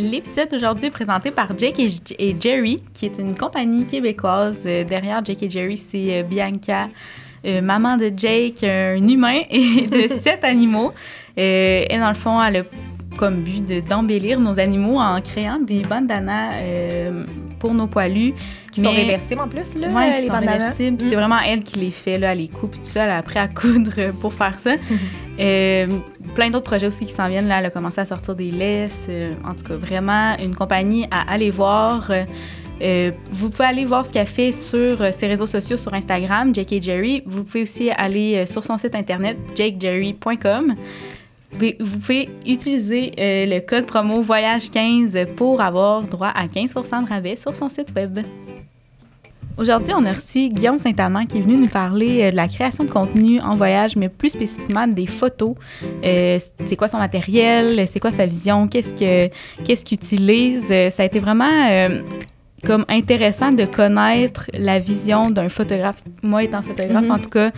L'épisode d'aujourd'hui est présenté par Jake et, et Jerry, qui est une compagnie québécoise. Euh, derrière Jake et Jerry, c'est euh, Bianca, euh, maman de Jake, un humain et de sept animaux. Euh, et dans le fond, elle a comme but de- d'embellir nos animaux en créant des bandanas euh, pour nos poilus. Qui sont réversibles en plus, là, qui les sont bandanas. réversibles. Puis Mm. C'est vraiment elle qui les fait, là, elle les coupe tout ça, elle a appris à coudre euh, pour faire ça. Euh, plein d'autres projets aussi qui s'en viennent. Là, elle a commencé à sortir des laisses. euh, en tout cas, vraiment une compagnie à aller voir. Euh, vous pouvez aller voir ce qu'elle fait sur ses réseaux sociaux, sur Instagram, Jake et Jerry. Vous pouvez aussi aller sur son site internet, jakejerry.com. Vous pouvez, utiliser euh, le code promo Voyage15 pour avoir droit à 15 de rabais sur son site web. Aujourd'hui, on a reçu Guillaume Saint-Amand qui est venu nous parler euh, de la création de contenu en voyage, mais plus spécifiquement des photos. Euh, c'est quoi son matériel, c'est quoi sa vision, qu'est-ce que qu'est-ce qu'il utilise? Ça a été vraiment comme intéressant de connaître la vision d'un photographe. Moi, étant photographe, Mhm. en tout cas.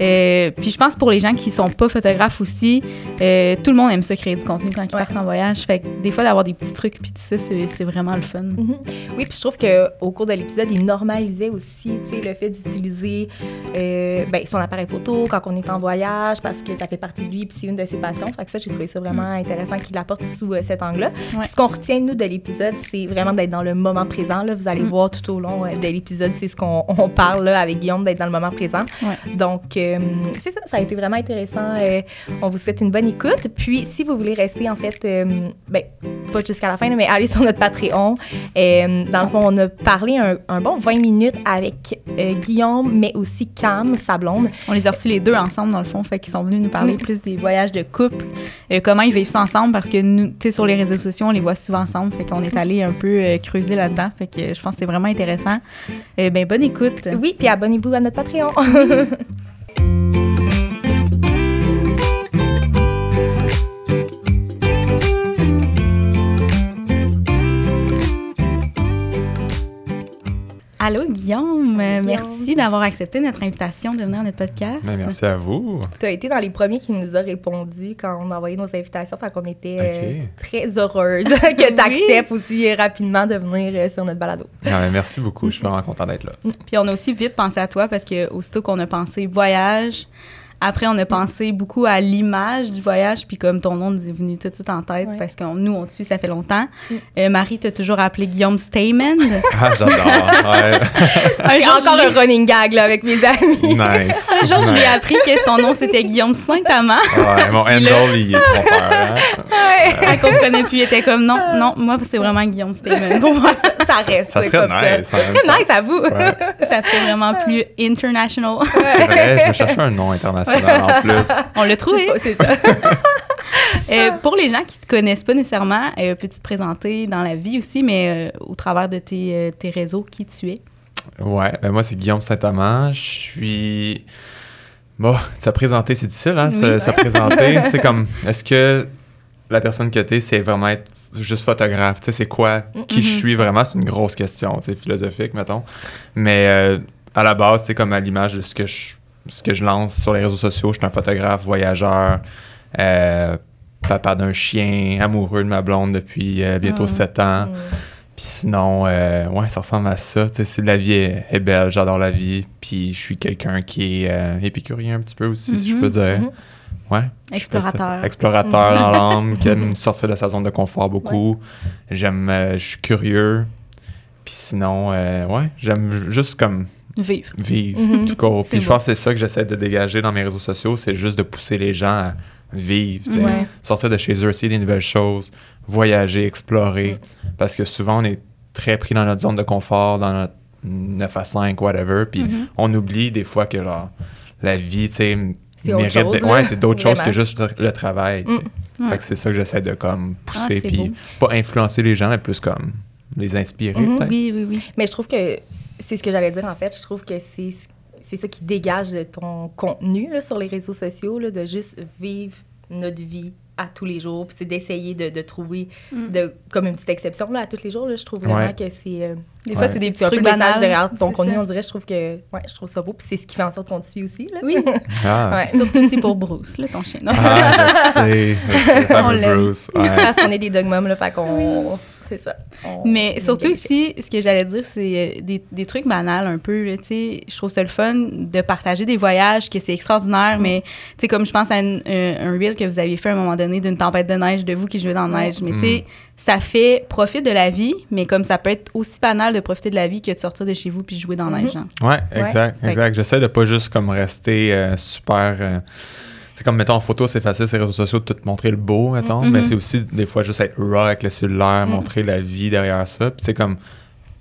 Euh, puis je pense pour les gens qui sont pas photographes aussi, euh, tout le monde aime ça créer du contenu quand ils Ouais. partent en voyage. Fait que des fois, d'avoir des petits trucs puis tout ça, c'est vraiment le fun. Mhm. Oui, puis je trouve qu'au cours de l'épisode, il normalisait aussi tu sais, le fait d'utiliser euh, ben, son appareil photo quand on est en voyage parce que ça fait partie de lui puis c'est une de ses passions. Fait que ça, j'ai trouvé ça vraiment intéressant qu'il l'apporte sous cet angle-là. Ouais. Ce qu'on retient, nous, de l'épisode, c'est vraiment d'être dans le moment présent. Là. Vous allez Mm. voir tout au long euh, de l'épisode, c'est ce qu'on on parle là, avec Guillaume, d'être dans le moment présent. Ouais. Donc, euh, c'est ça, ça a été vraiment intéressant. Euh, on vous souhaite une bonne écoute. Puis, si vous voulez rester, en fait, ben, pas jusqu'à la fin, là, mais aller sur notre Patreon. Dans le fond, on a parlé un, un bon 20 minutes avec Guillaume, mais aussi Cam, sa blonde. On les a reçus les deux ensemble, dans le fond. Fait qu'ils sont venus nous parler Mm. plus des voyages de couple, comment ils vivent ça ensemble, parce que nous, tu sais, sur les réseaux sociaux, on les voit souvent ensemble. Fait qu'on est allé un peu creuser là-dedans. Fait que je pense que c'est vraiment intéressant. Euh, ben, bonne écoute. Oui, puis abonnez-vous à notre Patreon. Allô, Guillaume. Euh, Guillaume. Merci d'avoir accepté notre invitation de venir à notre podcast. Ben, merci à vous. tu as été dans les premiers qui nous a répondu quand on a envoyé nos invitations. Fait qu'on était euh, très heureuse que tu acceptes aussi rapidement de venir euh, sur notre balado. Ah, ben, merci beaucoup. Je suis vraiment content d'être là. Puis on a aussi vite pensé à toi parce que aussitôt qu'on a pensé voyage, après on a pensé beaucoup à l'image du voyage, puis comme ton nom nous est venu tout de suite en tête Ouais. parce que nous on te suit ça fait longtemps. Mm. Euh, Marie t'a toujours appelé Guillaume Stamen. Ah, j'adore. Ouais. un jour, encore un running gag là, avec mes amis. Nice. un jour, je lui ai appris que ton nom c'était Guillaume Saint-Amand. Ouais, mon handle, il est trompeur. Hein? Elle comprenait plus, elle était comme non, non, moi c'est vraiment Guillaume Stamen. Pour moi, ça reste Ça c'est serait comme nice, ça. en Ça serait temps. nice à vous. Ouais. ça fait vraiment plus international. C'est vrai, je me cherchais un nom international en plus. On l'a trouvé. C'est ça. Euh, pour les gens qui te connaissent pas nécessairement, euh, peux-tu te présenter dans la vie aussi, mais euh, au travers de tes, euh, tes réseaux, qui tu es? Ouais, ben moi, c'est Guillaume Saint-Amand. Je suis. Bon, se présenter, c'est difficile, hein, se, Oui. se présenter. tu sais, comme, est-ce que la personne que t'es, c'est vraiment être juste photographe? Tu sais, c'est quoi, qui je suis vraiment? C'est une grosse question, tu sais, philosophique, mettons. Mais euh, à la base, c'est comme à l'image de ce que je ce que je lance sur les réseaux sociaux. Je suis un photographe, voyageur, euh, papa d'un chien, amoureux de ma blonde depuis euh, bientôt Mm. sept ans. Mm. Puis sinon, euh, ouais, ça ressemble à ça. Tu sais, la vie est, est belle, j'adore la vie. Puis je suis quelqu'un qui est épicurien un petit peu aussi, si je peux dire. mhm. Ouais. Explorateur. Explorateur dans l'âme, qui aime sortir de sa zone de confort beaucoup. J'aime, je suis curieux. Puis sinon, ouais, j'aime juste comme Vivre. vivre, Mhm. tout court. C'est Puis je beau. pense que c'est ça que j'essaie de dégager dans mes réseaux sociaux, c'est juste de pousser les gens à vivre. Ouais. sortir de chez eux, essayer des nouvelles choses, voyager, explorer. Parce que souvent, on est très pris dans notre zone de confort, dans notre 9 à 5, whatever. Puis Mhm. on oublie des fois que, genre, la vie, tu sais, C'est autre mérite chose, de-. Ouais, c'est d'autres choses que juste le, travail. Ouais. Fait que c'est ça que j'essaie de, comme, Ah, pousser. c'est puis beau. pas influencer les gens, mais plus, comme, les inspirer, Mhm. peut-être. Oui, oui, oui. Mais je trouve que c'est ce que j'allais dire en fait. Je trouve que c'est c'est ça qui dégage de ton contenu là, sur les réseaux sociaux, là, de juste vivre notre vie à tous les jours, puis c'est d'essayer de, de trouver Mm. de, comme une petite exception là, à tous les jours. Là, je trouve vraiment Ouais. que c'est. euh, Des Ouais. fois, c'est des petits trucs banals. derrière ton C'est contenu, ça. on dirait. Je trouve que. Ouais, je trouve ça beau, puis c'est ce qui fait en sorte qu'on te suit aussi. Là. Oui, Ah, Ouais. surtout aussi pour Bruce, là, ton chien. Non, Ah, je sais. je sais, le On fameux l'aime. Bruce. Ouais. Parce qu'on est des dogmums, là, fait qu'on. C'est ça. On- Mais surtout aussi, ce que j'allais dire, c'est euh, des, des trucs banals un peu. là, tu sais. Je trouve ça le fun de partager des voyages, que c'est extraordinaire, Mm. mais tu sais, comme je pense à une- un, un reel que vous aviez fait à un moment donné d'une tempête de neige, de vous qui jouez dans la neige. Mais tu Mm. sais, ça fait profite de la vie, mais comme ça peut être aussi banal de profiter de la vie que de sortir de chez vous puis jouer dans la Mhm. neige. genre. Ouais, exact, exact. J'essaie de pas juste comme rester euh, super. euh, c'est comme, mettons, en photo, c'est facile, ces réseaux sociaux, de tout montrer le beau, mettons, Mhm. mais c'est aussi des fois juste être raw avec le cellulaire, Mhm. montrer la vie derrière ça. Puis c'est comme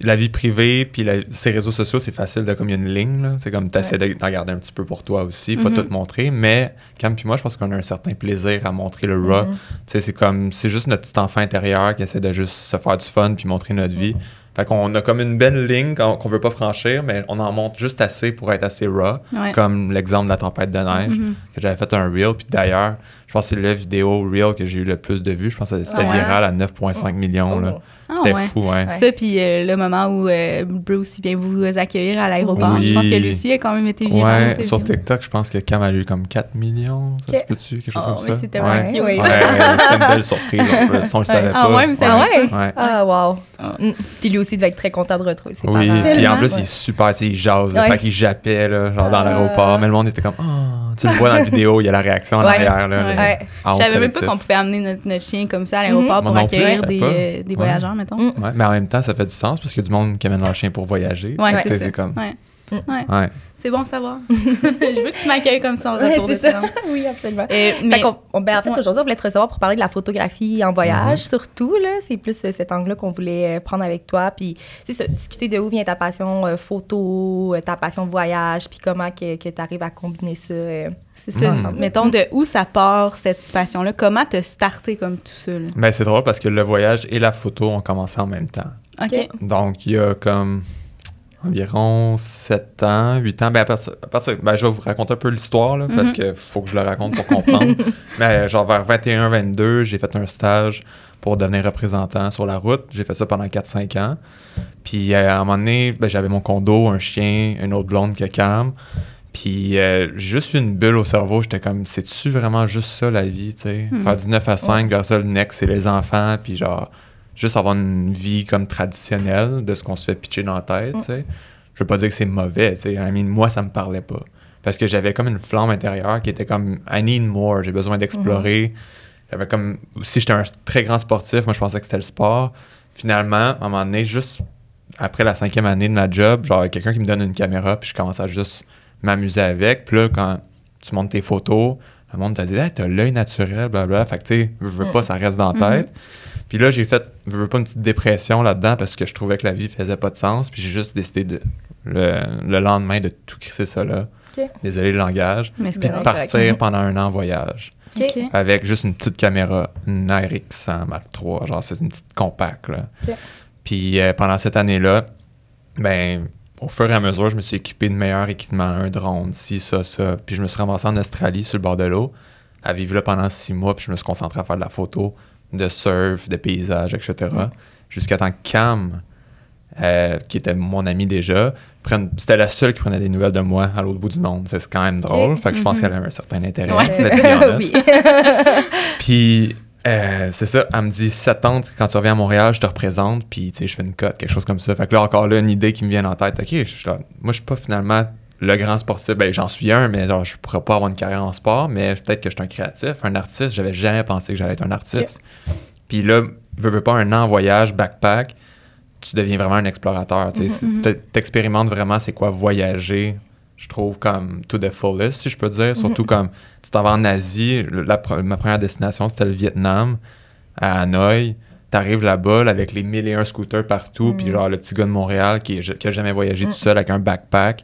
la vie privée, puis la- ces réseaux sociaux, c'est facile de comme il y a une ligne, là. C'est comme t'essaies de- d'en garder un petit peu pour toi aussi, pas Mhm. tout montrer, mais Cam puis moi, je pense qu'on a un certain plaisir à montrer le raw. Mhm. Tu sais, c'est comme, c'est juste notre petit enfant intérieur qui essaie de juste se faire du fun puis montrer notre vie. Fait qu'on a comme une belle ligne qu'on veut pas franchir, mais on en montre juste assez pour être assez raw. Ouais. Comme l'exemple de la tempête de neige, Mhm. que j'avais fait un reel. Puis d'ailleurs, je pense que c'est la vidéo reel que j'ai eu le plus de vues. Je pense que c'était Ah ouais? viral à 9,5 millions. là. Oh. Ah, C'était ouais. fou, ouais. Ça, puis euh, le moment où euh, Bruce il vient vous accueillir à l'aéroport. Oui. Je pense que Lucie a quand même été virale. Ouais, c'est sur. TikTok, je pense que Cam a eu comme 4 millions. Ça se peut-tu? Quelque chose Oh, comme mais ça? c'était ouais. cute. Oui. Ouais, ouais, c'était une belle surprise. plus. On le savait Ah pas. ouais, vous savez Ah ouais? Ouais. Ah, wow. Ah. Mm. Puis lui aussi devait être très content de retrouver ses Oui, parents. puis en plus, il Ouais. est super, tu sais, il jase, Ouais. fait qu'il jappait, là, genre dans Ah. l'aéroport, mais le monde était comme, ah, tu le vois dans la vidéo, il y a la réaction en Ouais. arrière, là. Ouais. Ouais. Je savais même pas qu'on pouvait amener notre, notre chien comme ça à l'aéroport Mhm. pour accueillir des, euh, des Ouais. Mettons. Mm. Ouais, mais en même temps, ça fait du sens parce qu'il y a du monde qui amène leur chien pour voyager. Ouais, c'est comme. Ouais. Mm. Ouais. Ouais. C'est bon de savoir. je veux que tu m'accueilles comme ça en Ouais, retour de ça. oui, absolument. Euh, mais on- ben, en fait, Ouais. aujourd'hui, on voulait te recevoir pour parler de la photographie en voyage, Mhm. surtout. Là, c'est plus euh, cet angle-là qu'on voulait euh, prendre avec toi. Puis, c'est ça, discuter de où vient ta passion euh, photo, ta passion voyage, puis comment que, que tu arrives à combiner ça. euh. c'est ça. Mm. Mettons de où ça part, cette passion-là? Comment te starté comme tout ça? là? Mais c'est drôle parce que le voyage et la photo ont commencé en même temps. Ok. Donc, il y a comme environ 7 ans, 8 ans. Ben, à partir, à partir- ben, je vais vous raconter un peu l'histoire, là, parce Mhm. que faut que je le raconte pour comprendre. Mais euh, genre vers 21-22, j'ai fait un stage pour devenir représentant sur la route. J'ai fait ça pendant 4-5 ans. Puis euh, à un moment donné, ben, j'avais mon condo, un chien, une autre blonde que Cam. Puis euh, juste une bulle au cerveau. J'étais comme, c'est-tu vraiment juste ça la vie, tu sais? Mhm. Faire du 9 à 5, vers ça, le next, c'est les enfants. Puis genre, juste avoir une vie comme traditionnelle de ce qu'on se fait pitcher dans la tête, Mm. tu sais. Je veux pas dire que c'est mauvais, tu sais. I mean, moi, ça me parlait pas. Parce que j'avais comme une flamme intérieure qui était comme, I need more, j'ai besoin d'explorer. J'avais comme, aussi, j'étais un très grand sportif. Moi, je pensais que c'était le sport. Finalement, à un moment donné, juste après la cinquième année de ma job, genre, quelqu'un qui me donne une caméra, puis je commence à juste m'amuser avec. Puis là, quand tu montes tes photos, le monde t'a dit, hey, t'as l'œil naturel, blablabla. Fait que, tu sais, veux, veux Mm. pas, ça reste dans la tête. Puis là, j'ai fait, veux, veux pas, une petite dépression là-dedans parce que je trouvais que la vie faisait pas de sens. Puis j'ai juste décidé de, le, le lendemain de tout crisser ça là. Ok. Désolé le langage. Mais c'est Puis de correct. partir pendant un an en voyage avec juste une petite caméra, une RX100 Mark III, genre c'est une petite compacte là. Puis euh, pendant cette année-là, ben au fur et à mesure, je me suis équipé de meilleurs équipements, un drone, ci, ça, ça. Puis je me suis ramassé en Australie sur le bord de l'eau, à vivre là pendant six mois, puis je me suis concentré à faire de la photo, de surf, de paysages, etc. Jusqu'à temps que Cam, euh, qui était mon ami déjà, prenne- c'était la seule qui prenait des nouvelles de moi à l'autre bout du monde. C'est quand même drôle. Fait que je pense Mhm. qu'elle avait un certain intérêt. Ouais, oui. Puis, euh, c'est ça, elle me dit, tante, quand tu reviens à Montréal, je te représente, puis, tu sais, je fais une cote, quelque chose comme ça. Fait que là, encore là, une idée qui me vient en tête. OK, je suis là, moi, je suis pas finalement le grand sportif. Ben, j'en suis un, mais genre, je pourrais pas avoir une carrière en sport, mais peut-être que je suis un créatif, un artiste. J'avais jamais pensé que j'allais être un artiste. Puis là, veux, veux pas, un an en voyage, backpack, tu deviens vraiment un explorateur. Tu sais, Mhm. tu t'expérimentes vraiment c'est quoi voyager, je trouve, comme to the fullest, si je peux dire. Surtout comme tu t'en vas en Asie. le- la ma première destination, c'était le Vietnam, à Hanoï. T'arrives là-bas là, avec les 1001 scooters partout, puis genre le petit gars de Montréal qui, qui a jamais voyagé tout seul avec un backpack.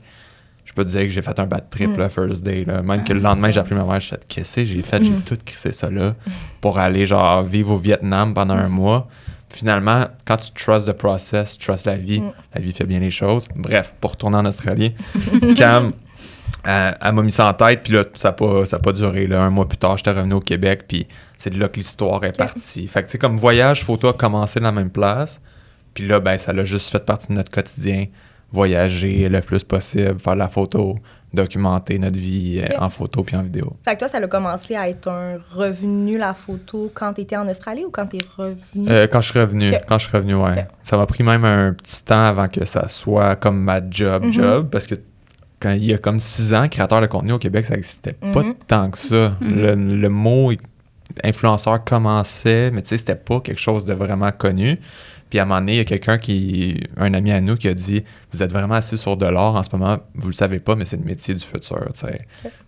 Je peux te dire que j'ai fait un bad trip, là, first day. Là. Même que Ah, le c'est lendemain, j'ai appelé ma mère, je suis fait, qu'est-ce que j'ai fait? J'ai tout crissé ça là pour aller, genre, vivre au Vietnam pendant un mois. Finalement, quand tu trust the process, tu trust la vie, Mm. la vie fait bien les choses. Bref, pour retourner en Australie, Cam, elle, elle m'a mis ça en tête, puis là, ça n'a pas, ça a pas duré. Là. Un mois plus tard, j'étais revenu au Québec, puis c'est de là que l'histoire est partie. Fait que, tu sais, comme voyage, photo a commencé dans la même place, puis là, ben, ça l'a juste fait partie de notre quotidien. Voyager le plus possible, faire de la photo, documenter notre vie euh, en photo puis en vidéo. Fait que toi, ça a commencé à être un revenu, la photo, quand tu étais en Australie ou quand tu es revenu? Euh, quand je suis revenu, quand je suis revenu, ouais. Ça m'a pris même un petit temps avant que ça soit comme ma job, Mhm. job, parce que quand il y a comme six ans, créateur de contenu au Québec, ça n'existait pas Mhm. tant que ça. Mhm. le, le mot influenceur commençait, mais tu sais, c'était pas quelque chose de vraiment connu. Puis à un moment donné, il y a quelqu'un qui, un ami à nous, qui a dit Vous êtes vraiment assis sur de l'or en ce moment, vous le savez pas, mais c'est le métier du futur.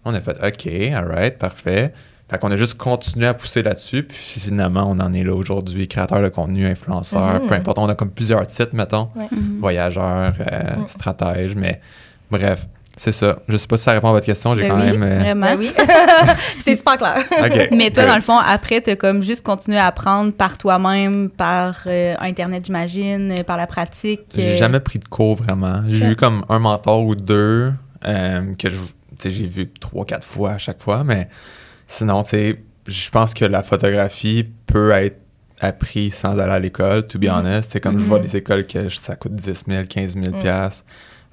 On a fait OK, alright, parfait. Fait qu'on a juste continué à pousser là-dessus, puis finalement, on en est là aujourd'hui, créateur de contenu, influenceur, Mhm. peu importe, on a comme plusieurs titres, mettons, Mhm. voyageur, euh, stratège, mais bref, c'est ça. Je sais pas si ça répond à votre question, j'ai Ben quand oui, même... euh, Vraiment. Ben oui. c'est super clair. OK. Mais toi, dans le fond, après, tu as comme juste continué à apprendre par toi-même, par euh, Internet, j'imagine, euh, par la pratique. J'ai jamais pris de cours vraiment. J'ai eu comme un mentor ou deux euh, que je- tu sais, j'ai vu trois, quatre fois à chaque fois, mais sinon, tu sais, je pense que la photographie peut être apprise sans aller à l'école, to be Mhm. honest. C'est comme je vois Mhm. des écoles que ça coûte 10 000, 15 000 Mhm.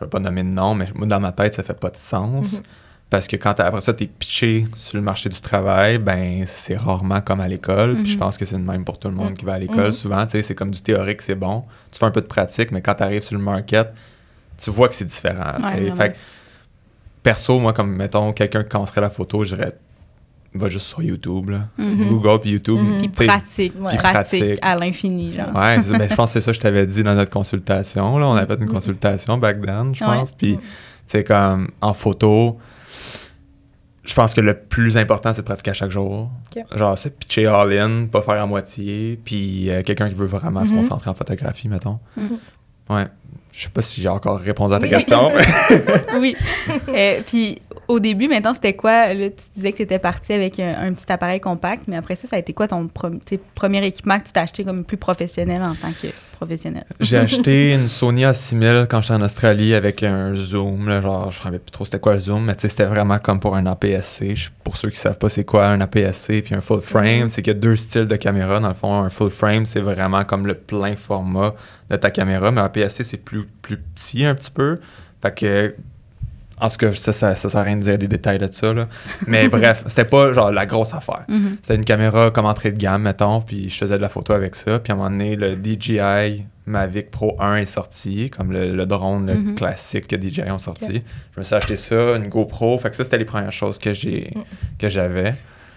Vais pas nommer de nom, mais moi, dans ma tête, ça fait pas de sens. Mhm. Parce que quand après ça, tu es pitché sur le marché du travail, ben c'est rarement comme à l'école. Puis je Mhm. pense que c'est le même pour tout le monde Mhm. qui va à l'école. Souvent, tu sais, c'est comme du théorique, c'est bon. Tu fais un peu de pratique, mais quand tu arrives sur le market, tu vois que c'est différent. Ouais, fait que, perso, moi, comme mettons quelqu'un qui commencerait la photo, je dirais va juste sur YouTube. là. Mhm. Google puis YouTube. Mhm. Puis pratique, Ouais. pratique, à l'infini, genre. Ouais, ben, je pense que c'est ça que je t'avais dit dans notre consultation. Là. On avait fait une Mhm. consultation back then, je pense. Puis, tu sais, comme en photo, je pense que le plus important, c'est de pratiquer à chaque jour. Genre, c'est pitcher all-in, pas faire à moitié. Puis, euh, quelqu'un qui veut vraiment se concentrer en photographie, mettons. Ouais. Je sais pas si j'ai encore répondu à ta Oui. question. oui. Euh, puis au début, maintenant, c'était quoi? Là, tu disais que tu étais parti avec un, un petit appareil compact, mais après ça, ça a été quoi ton premier équipement que tu t'as acheté comme plus professionnel en tant que professionnel? j'ai acheté une Sony A6000 quand j'étais en Australie avec un zoom. Là, genre, je ne savais plus trop c'était quoi le zoom, mais c'était vraiment comme pour un APS-C. Pour ceux qui savent pas c'est quoi un APS-C puis un full frame, Mhm. c'est qu'il y a deux styles de caméra. Dans le fond, un full frame, c'est vraiment comme le plein format de ta caméra, mais un APS-C, c'est plus, plus petit un petit peu. Fait que en tout cas, ça, ça, ça sert à rien de dire des détails de ça. Là. Mais bref, c'était pas genre la grosse affaire. Mhm. C'était une caméra comme entrée de gamme, mettons, puis je faisais de la photo avec ça. Puis à un moment donné, le DJI Mavic Pro 1 est sorti, comme le, le drone le Mhm. classique que DJI ont sorti. Je me suis acheté ça, une GoPro. Fait que ça, c'était les premières choses que j'ai que j'avais.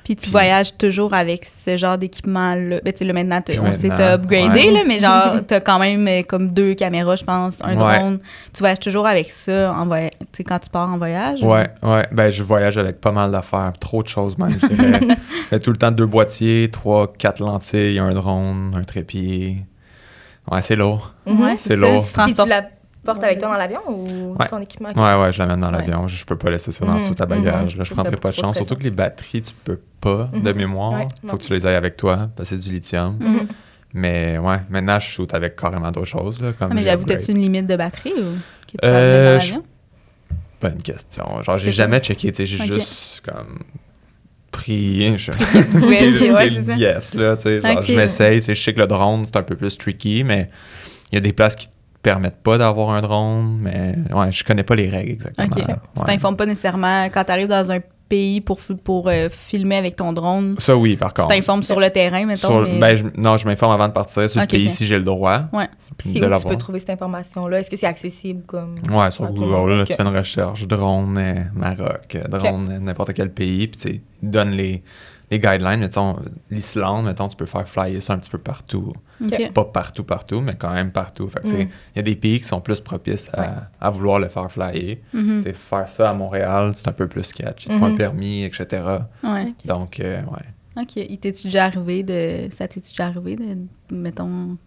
Puis tu voyages toujours avec ce genre d'équipement-là. Ben, tu là, maintenant, on sait, t'as upgradé, ouais. là, mais genre, t'as quand même euh, comme deux caméras, je pense, un Ouais. drone. Tu voyages toujours avec ça en voy- quand tu pars en voyage? ou- Ouais, ouais. Ben, je voyage avec pas mal d'affaires. Trop de choses, même, je dirais. J'ai tout le temps deux boîtiers, trois, quatre lentilles, un drone, un trépied. Ouais, c'est lourd. Ouais, C'est lourd. Tu Puis tu transportes. la portes avec toi dans l'avion ou Ouais. ton équipement? Ouais, ouais, je l'amène dans Ouais. l'avion. Je, je peux pas laisser ça dans Mhm, le sous à mhm. bagage. Là, je serait pas de chance. Surtout que les batteries, tu peux pas de Mhm. mémoire. Ouais, Faut non. que tu les ailles avec toi parce que c'est du lithium. Mhm. Mais ouais, maintenant, je shoot avec carrément d'autres choses. Là, comme Ah, mais j'avoue, t'as-tu une limite de batterie ou que tu peux Euh, dans l'avion? Bonne question. Genre, j'ai jamais checké. J'ai juste comme pris. Je... le- ouais, ça. yes, là, tu sais. Je m'essaye. tu sais, Je sais que le drone, c'est un peu plus tricky, mais il y a des places qui te permettent pas d'avoir un drone. Mais ouais, je connais pas les règles exactement. Là. Tu Ouais. t'informes pas nécessairement quand tu arrives dans un pays pour, pour euh, filmer avec ton drone. Ça, oui, par Tu contre. t'informes sur le terrain, mettons. Sur- mais- ben, je- non, je m'informe avant de partir sur le pays si j'ai le droit Ouais. Puis de où tu peux trouver cette information-là? Est-ce que c'est accessible comme... Ouais, sur. Google, là, tu fais une recherche drone Maroc, drone n'importe quel pays, puis tu donnent les, les guidelines. Mettons, l'Islande, mettons, tu peux faire flyer ça un petit peu partout. Pas partout, partout, mais quand même partout. Fait Mm. il y a des pays qui sont plus propices à, Ouais. à vouloir le faire flyer. Mhm. Tu sais, faire ça à Montréal, c'est un peu plus sketch. Il te faut un Mhm. permis, etc. Ouais. Donc, euh, ouais. OK. Il t'es-tu déjà arrivé de. Ça t'est-tu déjà arrivé de, mettons,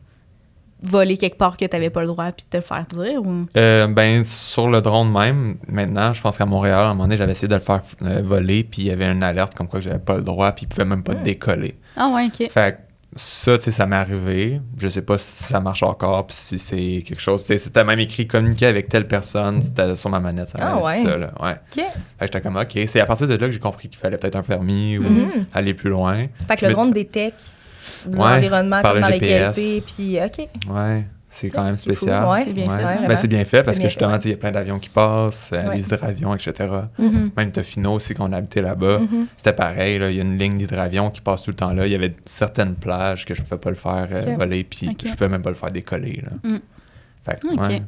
voler quelque part que t'avais pas le droit puis de te faire dire ou? Euh, ben, sur le drone même, maintenant, je pense qu'à Montréal, à un moment donné, j'avais essayé de le faire euh, voler, puis il y avait une alerte comme quoi que j'avais pas le droit, puis il pouvait même pas décoller. Ah, ouais, OK. Fait que ça, tu sais, ça m'est arrivé. Je sais pas si ça marche encore, puis si c'est quelque chose. Tu sais, c'était même écrit communiquer avec telle personne, c'était sur ma manette. Ça Ah, ouais. ça, là. Ouais. OK. Fait que j'étais comme, OK. C'est à partir de là que j'ai compris qu'il fallait peut-être un permis ou Mhm. aller plus loin. Fait que le drone détecte l'environnement par le dans t'es, puis OK. Ouais, c'est quand même spécial. Ouais. C'est bien Ouais. Ben, bien fait parce C'est que bien justement, il y a plein d'avions qui passent, euh, Ouais. les hydravions, etc. Même Tofino aussi, qu'on habitait là-bas. Mhm. C'était pareil, là, il y a une ligne d'hydravion qui passe tout le temps là. Il y avait certaines plages que je ne pouvais pas le faire euh, voler, puis je ne pouvais même pas le faire décoller. Là. Mm. Fait que, Ok. ouais.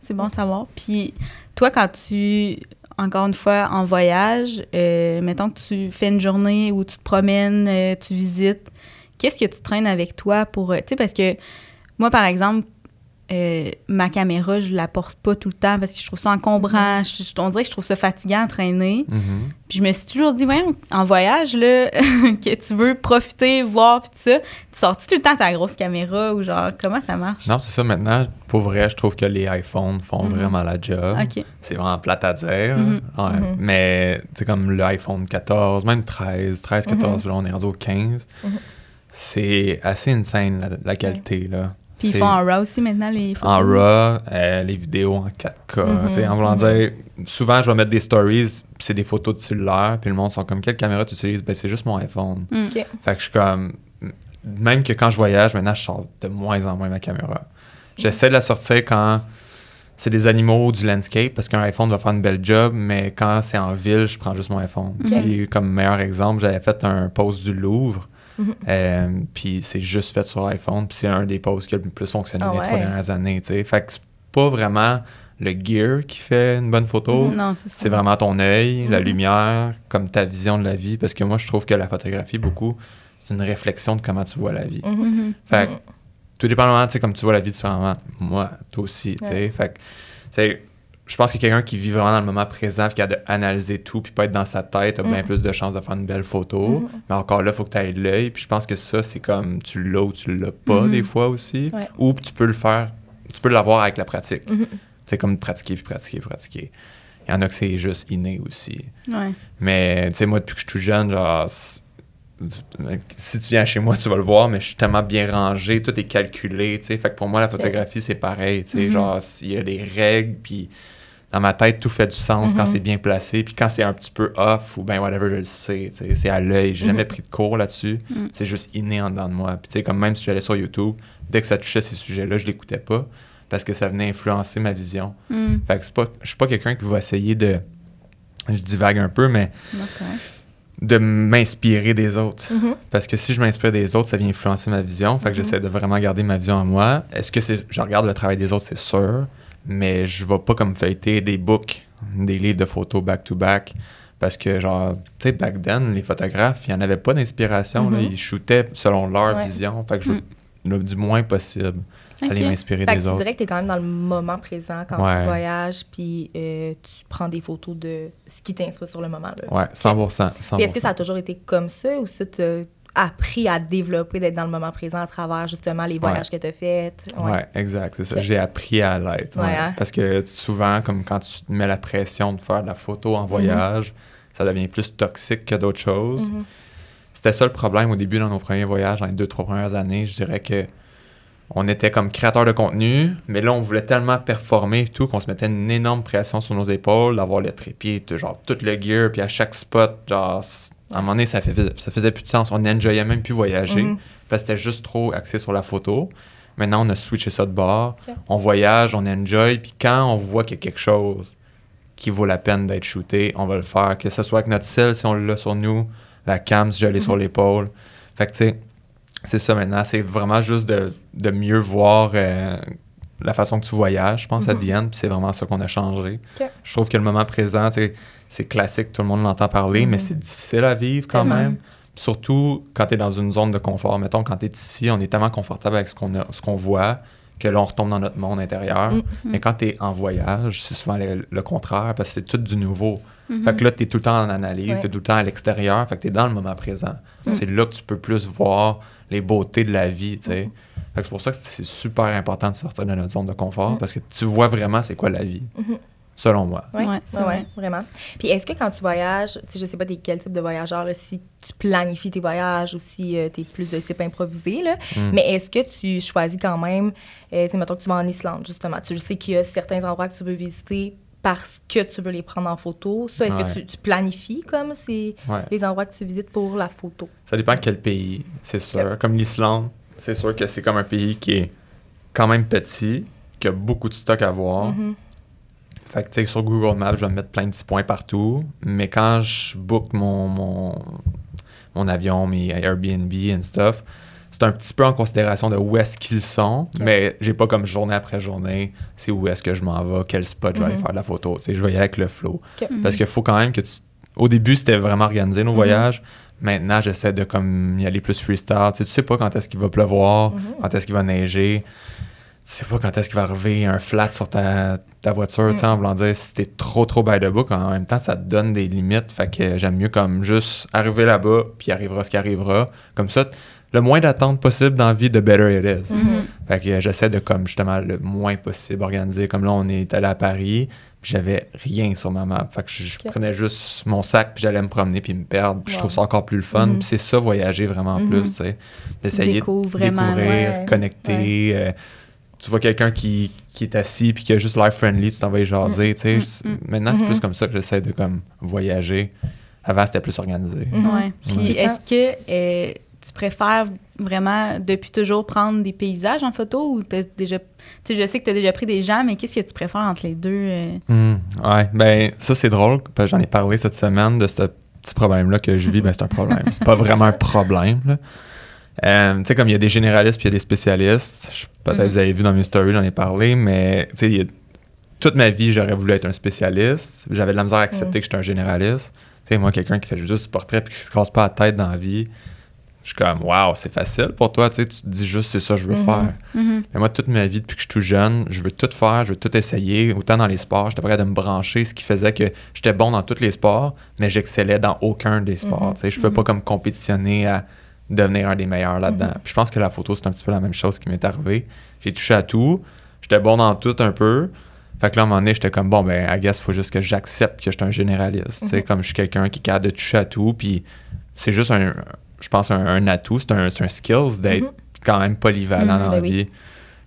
C'est bon à savoir. Puis toi, quand tu, encore une fois, en voyage, euh, mettons que tu fais une journée où tu te promènes, euh, tu visites, qu'est-ce que tu traînes avec toi pour... euh, tu sais, parce que moi, par exemple, euh, ma caméra, je la porte pas tout le temps parce que je trouve ça encombrant. Je- je- on dirait que je trouve ça fatigant à traîner. Mhm. Puis je me suis toujours dit, voyons, en voyage, là, que tu veux profiter, voir, puis tout ça, tu sors-tu tout le temps ta grosse caméra ou genre, comment ça marche? Non, c'est ça. Maintenant, pour vrai, je trouve que les iPhones font Mhm. vraiment la job. C'est vraiment plate à dire. Ouais. Mais, tu sais, comme l'iPhone 14, même 13, 13, 14, là, on est rendu au 15. C'est assez insane, la, la qualité, là. Puis ils font en RAW aussi maintenant, les photos? en RAW, euh, les vidéos en 4K. Mhm, tu sais, En voulant mhm. dire, souvent, je vais mettre des stories, puis c'est des photos de cellulaire, puis le monde sont comme, quelle caméra tu utilises? Ben, c'est juste mon iPhone. Mm. Fait que je suis comme, même que quand je voyage, maintenant, je sors de moins en moins ma caméra. J'essaie de la sortir quand c'est des animaux ou du landscape, parce qu'un iPhone va faire une belle job, mais quand c'est en ville, je prends juste mon iPhone. Ok. Puis, comme meilleur exemple, j'avais fait un post du Louvre, Mhm. euh, puis c'est juste fait sur iPhone, puis c'est un des posts qui a le plus fonctionné Ah les ouais? trois dernières années, tu sais. Fait que c'est pas vraiment le gear qui fait une bonne photo, Non, c'est ça. c'est vraiment ton œil, la Mhm. lumière, comme ta vision de la vie, parce que moi, je trouve que la photographie, beaucoup, c'est une réflexion de comment tu vois la vie. Mhm. Mhm. Fait que, Mhm. tout dépendamment, tu sais, comme tu vois la vie différemment, moi, toi aussi, tu sais. Ouais. Fait que, c'est- je pense que quelqu'un qui vit vraiment dans le moment présent, puis qui a d'analyser tout, puis pas être dans sa tête, a bien Mhm. plus de chances de faire une belle photo. Mhm. Mais encore là, il faut que tu aies l'œil, puis je pense que ça, c'est comme tu l'as ou tu l'as pas Mhm. des fois aussi. Ouais. Ou tu peux le faire, tu peux l'avoir avec la pratique. Mhm. C'est comme pratiquer, puis pratiquer, puis pratiquer. Il y en a que c'est juste inné aussi. Ouais. Mais, tu sais, moi, depuis que je suis tout jeune, genre, si tu viens chez moi, tu vas le voir, mais je suis tellement bien rangé, tout est calculé, tu sais. Fait que pour moi, la photographie, c'est pareil, tu sais. Mhm. Genre, il y a des règles, puis dans ma tête, tout fait du sens quand Mhm. c'est bien placé. Puis quand c'est un petit peu off, ou ben whatever, je le sais. C'est à l'œil. J'ai jamais Mhm. pris de cours là-dessus. Mhm. C'est juste inné en dedans de moi. Puis, tu sais, comme même si j'allais sur YouTube, dès que ça touchait ces sujets-là, je l'écoutais pas parce que ça venait influencer ma vision. Fait que c'est pas, je suis pas quelqu'un qui va essayer de. Je divague un peu, mais de m'inspirer des autres. Parce que si je m'inspire des autres, ça vient influencer ma vision. Fait que j'essaie de vraiment garder ma vision à moi. Est-ce que c'est, je regarde le travail des autres, c'est sûr, mais je vais pas comme feuilleter des books, des livres de photos back-to-back. Parce que, genre, tu sais, back then, les photographes, il n'y en avait pas d'inspiration. Mhm. Ils shootaient selon leur Ouais. vision. Fait que je veux Mm. le- du moins possible aller Ok. m'inspirer que des tu autres. dirais que tu es quand même dans le moment présent quand Ouais. tu voyages, puis euh, tu prends des photos de ce qui t'inspire sur le moment. Là. Ouais, 100%. 100%. Puis est-ce que ça a toujours été comme ça ou ça t'as appris à développer, d'être dans le moment présent à travers justement les voyages que tu as faits? Ouais, exact, c'est ça. J'ai appris à l'être. Ouais, hein? Parce que souvent, comme quand tu te mets la pression de faire de la photo en voyage, ça devient plus toxique que d'autres choses. Mhm. C'était ça le problème au début dans nos premiers voyages, dans les deux, trois premières années. Je dirais que on était comme créateur de contenu, mais là, on voulait tellement performer et tout qu'on se mettait une énorme pression sur nos épaules, d'avoir le trépied, tout, genre tout le gear, puis à chaque spot, genre, à un moment donné, ça, fait, ça faisait plus de sens. On n'enjoyait même plus voyager Mhm. parce que c'était juste trop axé sur la photo. Maintenant, on a switché ça de bord. On voyage, on enjoy, puis quand on voit qu'il y a quelque chose qui vaut la peine d'être shooté, on va le faire. Que ce soit avec notre cell, si on l'a sur nous, la cam, si je l'ai Mhm. sur l'épaule. Fait que, tu sais, c'est ça maintenant. C'est vraiment juste de, de mieux voir euh, la façon que tu voyages, je pense, à Mhm. Diane, puis c'est vraiment ça qu'on a changé. Je trouve que le moment présent, c'est classique, tout le monde l'entend parler, mais c'est difficile à vivre quand Tellement. même. Surtout quand tu es dans une zone de confort. Mettons, quand tu es ici, on est tellement confortable avec ce qu'on a- ce qu'on voit que là, on retombe dans notre monde intérieur. Mhm. Mais quand tu es en voyage, c'est souvent le, le contraire parce que c'est tout du nouveau. Mhm. Fait que là, tu es tout le temps en analyse, Ouais. tu es tout le temps à l'extérieur. Fait que tu es dans le moment présent. Mm. C'est là que tu peux plus voir les beautés de la vie, tu sais. Fait que c'est pour ça que c'est super important de sortir de notre zone de confort Mm. parce que tu vois vraiment c'est quoi la vie. Selon moi. Oui, Ouais, c'est ouais, vrai. vraiment. Puis est-ce que quand tu voyages, tu sais, je sais pas quel type de voyageur, là, si tu planifies tes voyages ou si tu es plus de type improvisé, là, Mm. mais est-ce que tu choisis quand même, euh, tu sais, mettons que tu vas en Islande, justement, tu le sais qu'il y a certains endroits que tu veux visiter parce que tu veux les prendre en photo. Ça, est-ce Ouais. que tu, tu planifies comme c'est Ouais. les endroits que tu visites pour la photo? Ça dépend quel pays, c'est sûr. Comme l'Islande, c'est sûr que c'est comme un pays qui est quand même petit, qui a beaucoup de stock à voir. Mhm. Fait que, tu sais, sur Google Maps, je vais mettre plein de petits points partout. Mais quand je book mon, mon, mon avion, mes Airbnb and stuff, c'est un petit peu en considération de où est-ce qu'ils sont. Mais j'ai pas comme journée après journée, c'est où est-ce que je m'en vais, quel spot je vais aller Mhm. faire de la photo. Tu sais, je vais y aller avec le flow. Ok. Parce qu'il faut quand même que tu... Au début, c'était vraiment organisé, nos Mhm. voyages. Maintenant, j'essaie de comme y aller plus freestyle. Tu sais, tu sais pas quand est-ce qu'il va pleuvoir, Mhm. quand est-ce qu'il va neiger. Tu sais pas quand est-ce qu'il va arriver un flat sur ta, ta voiture, tu sais, Mm. en voulant dire si t'es trop trop by the book, en même temps, ça te donne des limites. Fait que j'aime mieux comme juste arriver là-bas, puis arrivera ce qui arrivera. Comme ça, le moins d'attente possible dans la vie, the better it is. Mhm. Fait que j'essaie de comme justement le moins possible organiser. Comme là, on est allé à Paris, puis j'avais rien sur ma map. Fait que je, prenais juste mon sac, puis j'allais me promener, puis me perdre. Puis je trouve ça encore plus le fun. Mhm. Puis c'est ça, voyager vraiment Mhm. plus, tu sais. D'essayer de découvrir, ouais. connecter. euh, tu vois quelqu'un qui, qui est assis, puis qui a juste l'air friendly, tu t'en vas y jaser, tu sais. Mhm. C'est- Maintenant, c'est Mhm. plus comme ça que j'essaie de comme voyager. Avant, c'était plus organisé. Mhm. Ouais. Puis Ouais. est-ce que euh, tu préfères vraiment depuis toujours prendre des paysages en photo ou t'as déjà. Tu sais, je sais que tu as déjà pris des gens, mais qu'est-ce que tu préfères entre les deux? euh? Hmm, ouais, ben ça c'est drôle, parce que j'en ai parlé cette semaine de ce petit problème-là que je vis, ben c'est un problème. Pas vraiment un problème, là. Euh, tu sais, comme il y a des généralistes puis il y a des spécialistes, peut-être Mhm. vous avez vu dans mes stories, j'en ai parlé, mais tu sais, toute ma vie, j'aurais voulu être un spécialiste. J'avais de la misère à accepter Mhm. que j'étais un généraliste. Tu sais, moi, quelqu'un qui fait juste du portrait puis qui se casse pas la tête dans la vie, je suis comme, waouh, c'est facile pour toi, tu sais, tu te dis juste, c'est ça que je veux Mhm. faire. Mhm. Mais moi, toute ma vie, depuis que je suis tout jeune, je veux tout faire, je veux tout essayer. Autant dans les sports, j'étais prêt de me brancher, ce qui faisait que j'étais bon dans tous les sports, mais j'excellais dans aucun des sports. Tu sais. Je ne peux pas comme compétitionner à devenir un des meilleurs là-dedans. Mhm. Je pense que la photo, c'est un petit peu la même chose qui m'est arrivé. J'ai touché à tout. J'étais bon dans tout un peu. Fait que là, à un moment donné, j'étais comme, bon, ben, I guess, il faut juste que j'accepte que je suis un généraliste. tu sais, Mhm. Comme je suis quelqu'un qui est capable de toucher à tout. Puis c'est juste un, je pense, un, un atout. C'est un, un skills d'être Mhm. quand même polyvalent Mhm, dans ben la oui. vie.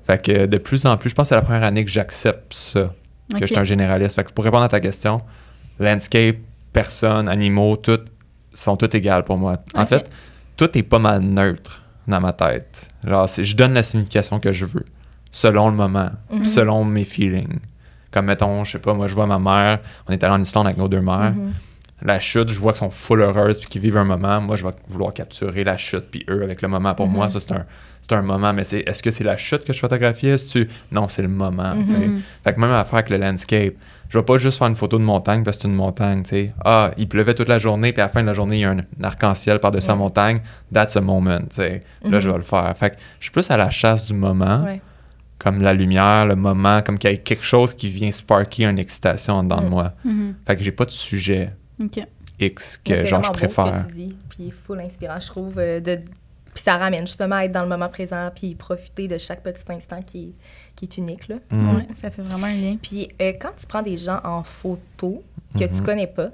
Fait que de plus en plus, je pense que c'est la première année que j'accepte ça, que je suis un généraliste. Fait que pour répondre à ta question, landscape, personnes, animaux, tout sont toutes égales pour moi. En fait, tout est pas mal neutre dans ma tête. Genre, je donne la signification que je veux, selon le moment, Mhm. selon mes feelings. Comme mettons, je sais pas, moi je vois ma mère, on est allé en Islande avec nos deux mères. Mhm. La chute, je vois qu'elles sont full heureuses puis qu'ils vivent un moment. Moi, je vais vouloir capturer la chute puis eux avec le moment. Pour Mhm. moi, ça, c'est un, c'est un moment. Mais c'est, est-ce que c'est la chute que je photographie? Est-ce tu... Non, c'est le moment. sais. Mhm. Fait que même affaire avec le landscape. Je vais pas juste faire une photo de montagne parce que c'est une montagne. tu sais. Ah, il pleuvait toute la journée puis à la fin de la journée, il y a un, arc-en-ciel par-dessus la montagne. That's a moment. Là, Mhm. je vais le faire. Fait que je suis plus à la chasse du moment. Ouais. Comme la lumière, le moment, comme qu'il y ait quelque chose qui vient sparker une excitation en dedans de Mhm. moi. Mhm. Fait que j'ai pas de sujet X que c'est genre je préfère. que tu dis, puis full inspirant, je trouve. euh, de... Puis ça ramène justement à être dans le moment présent, puis profiter de chaque petit instant qui est, qui est unique. Là. Mm. Ouais, ça fait vraiment un lien. Puis euh, quand tu prends des gens en photo que tu Mhm. connais pas,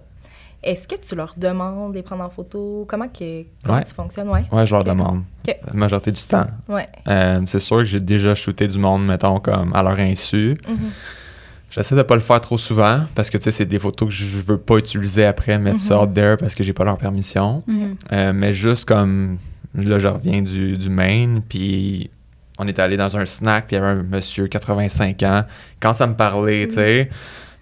est-ce que tu leur demandes de les prendre en photo? Comment, que, comment Ouais. tu fonctionnes? Ouais. Ouais, je leur demande. Ok. La majorité du temps. Ouais. Euh, c'est sûr que j'ai déjà shooté du monde, mettons, comme à leur insu. Mhm. J'essaie de pas le faire trop souvent parce que, tu sais, c'est des photos que je veux pas utiliser après, mettre ça Mhm. out there parce que j'ai pas leur permission. Mhm. Euh, mais juste comme, là, je reviens du, du Maine, puis on est allé dans un snack, puis il y avait un monsieur 85 ans. Quand ça me parlait, tu sais,